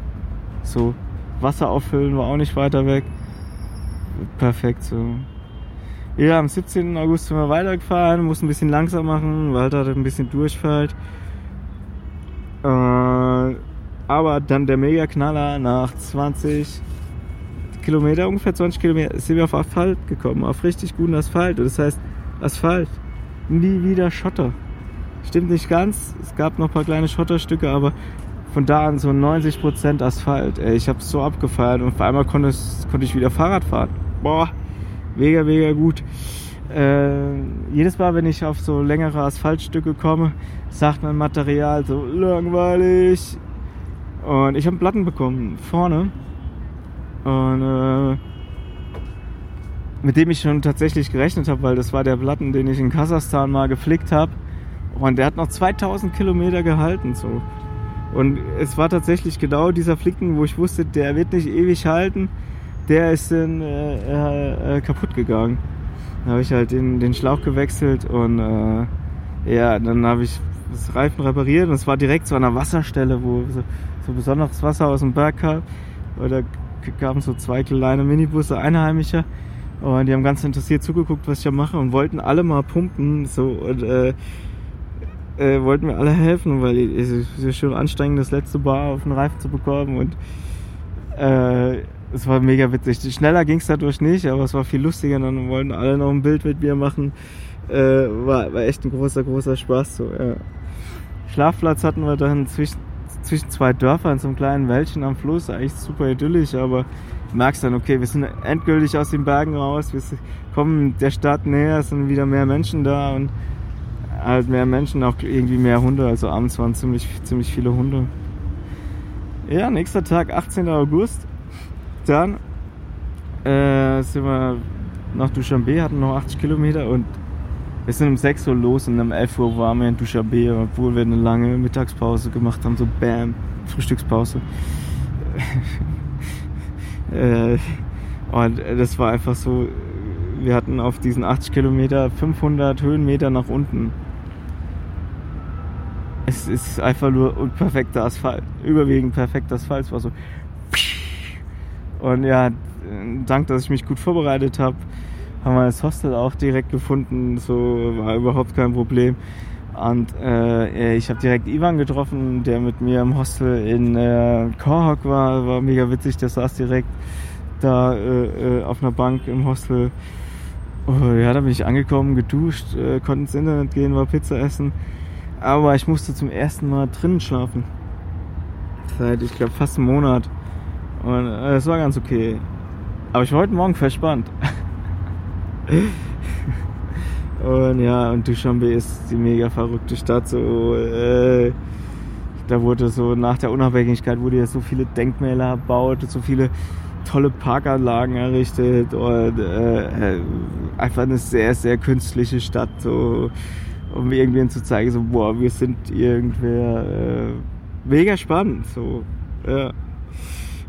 So, Wasser auffüllen war auch nicht weiter weg. Perfekt so. Ja, am 17. August sind wir weitergefahren, mussten ein bisschen langsam machen, Walter hatte ein bisschen Durchfall. Äh, aber dann der Mega-Knaller nach 20 Kilometer, ungefähr 20 Kilometer, sind wir auf Asphalt gekommen, auf richtig guten Asphalt. Das heißt, Asphalt, nie wieder Schotter. Stimmt nicht ganz, es gab noch ein paar kleine Schotterstücke, aber von da an so 90% Asphalt. Ey, ich hab's so abgefeiert und auf einmal konnte, konnte ich wieder Fahrrad fahren. Boah, mega, mega gut. Äh, jedes Mal, wenn ich auf so längere Asphaltstücke komme, sagt mein Material so langweilig. Und ich habe Platten bekommen vorne. Und äh, mit dem ich schon tatsächlich gerechnet habe, weil das war der Platten, den ich in Kasachstan mal geflickt habe. Und der hat noch 2000 Kilometer gehalten. So. Und es war tatsächlich genau dieser Flicken, wo ich wusste, der wird nicht ewig halten der ist dann äh, äh, kaputt gegangen. Dann habe ich halt den, den Schlauch gewechselt und äh, ja, dann habe ich das Reifen repariert und es war direkt so an einer Wasserstelle, wo so, so besonderes Wasser aus dem Berg kam. Und da kamen so zwei kleine Minibusse Einheimischer und die haben ganz interessiert zugeguckt, was ich da mache und wollten alle mal pumpen so und äh, äh, wollten mir alle helfen, weil es ist schon anstrengend, das letzte Bar auf den Reifen zu bekommen und äh, es war mega witzig. Schneller ging es dadurch nicht, aber es war viel lustiger. Dann wollten alle noch ein Bild mit mir machen. Äh, war, war echt ein großer, großer Spaß. So, ja. Schlafplatz hatten wir dann zwischen, zwischen zwei Dörfern, so einem kleinen Wäldchen am Fluss, eigentlich super idyllisch, aber du merkst dann, okay, wir sind endgültig aus den Bergen raus, wir kommen der Stadt näher, es sind wieder mehr Menschen da und halt mehr Menschen, auch irgendwie mehr Hunde, also abends waren ziemlich, ziemlich viele Hunde. Ja, nächster Tag, 18. August, dann äh, sind wir nach Dushanbe, hatten noch 80 Kilometer und wir sind um 6 Uhr los und um 11 Uhr waren wir in Dushanbe, obwohl wir eine lange Mittagspause gemacht haben, so bam, Frühstückspause. äh, und das war einfach so, wir hatten auf diesen 80 Kilometer 500 Höhenmeter nach unten. Es ist einfach nur perfekter Asphalt, überwiegend perfekter Asphalt. Es war so. Und ja, dank, dass ich mich gut vorbereitet habe, haben wir das Hostel auch direkt gefunden. So war überhaupt kein Problem. Und äh, ich habe direkt Ivan getroffen, der mit mir im Hostel in äh, Korhok war. War mega witzig, der saß direkt da äh, äh, auf einer Bank im Hostel. Oh, ja, da bin ich angekommen, geduscht, äh, konnte ins Internet gehen, war Pizza essen. Aber ich musste zum ersten Mal drinnen schlafen. Seit, ich glaube, fast einem Monat. Und äh, es war ganz okay. Aber ich war heute Morgen verspannt. und ja, und Dushanbe ist die mega verrückte Stadt. So, äh, da wurde so nach der Unabhängigkeit wurde ja so viele Denkmäler erbaut, so viele tolle Parkanlagen errichtet und äh, einfach eine sehr, sehr künstliche Stadt, so um irgendwen zu zeigen, so boah, wir sind irgendwer äh, mega spannend, so ja.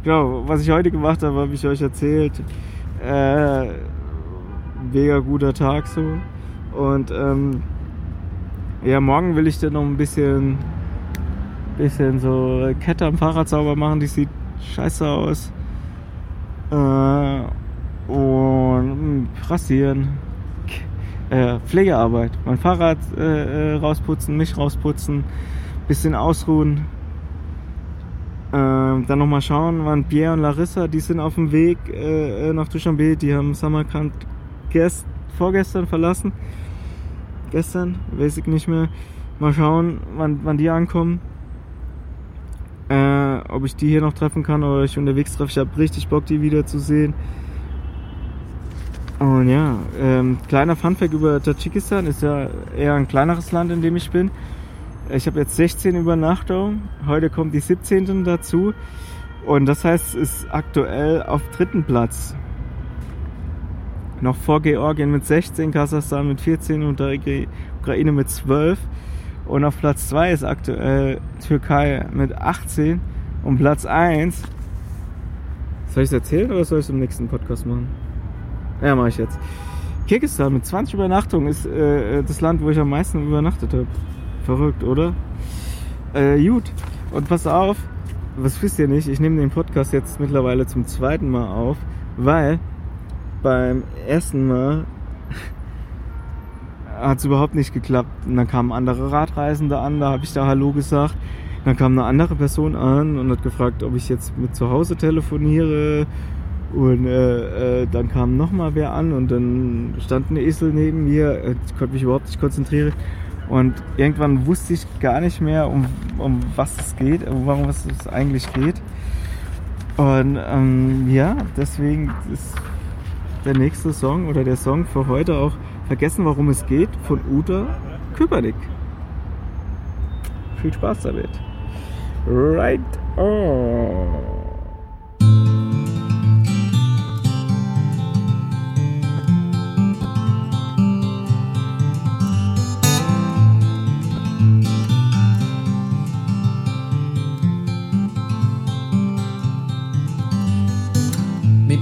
Genau, was ich heute gemacht habe, habe ich euch erzählt. Äh, mega guter Tag so und ähm, ja, morgen will ich dann noch ein bisschen bisschen so Kette am Fahrrad sauber machen, die sieht scheiße aus. Äh, und hm, rasieren. Äh, Pflegearbeit. Mein Fahrrad äh, äh, rausputzen, mich rausputzen, bisschen ausruhen. Ähm, dann nochmal schauen, wann Pierre und Larissa, die sind auf dem Weg äh, äh nach Dushanbe, die haben Samarkand gest vorgestern verlassen. Gestern, weiß ich nicht mehr. Mal schauen, wann, wann die ankommen äh, ob ich die hier noch treffen kann oder ich unterwegs treffe. Ich habe richtig Bock, die wiederzusehen. Und ja, ähm, kleiner Funfact über Tadschikistan ist ja eher ein kleineres Land, in dem ich bin. Ich habe jetzt 16 Übernachtungen, heute kommt die 17. dazu. Und das heißt, es ist aktuell auf dritten Platz. Noch vor Georgien mit 16, Kasachstan mit 14 und Ukraine mit 12. Und auf Platz 2 ist aktuell Türkei mit 18. Und Platz 1. Soll ich es erzählen oder soll ich es im nächsten Podcast machen? Ja, mache ich jetzt. Kirgisistan mit 20 Übernachtungen ist äh, das Land, wo ich am meisten übernachtet habe. Verrückt, oder? Äh, gut. Und pass auf, was wisst ihr nicht? Ich nehme den Podcast jetzt mittlerweile zum zweiten Mal auf, weil beim ersten Mal hat es überhaupt nicht geklappt. Und dann kamen andere Radreisende an, da habe ich da Hallo gesagt. Dann kam eine andere Person an und hat gefragt, ob ich jetzt mit zu Hause telefoniere. Und äh, äh, dann kam nochmal wer an und dann stand ein Esel neben mir. Ich konnte mich überhaupt nicht konzentrieren. Und irgendwann wusste ich gar nicht mehr, um, um was es geht, um was es eigentlich geht. Und ähm, ja, deswegen ist der nächste Song oder der Song für heute auch Vergessen, warum es geht von Uta Köpernick. Viel Spaß damit. Right on.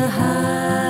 the high.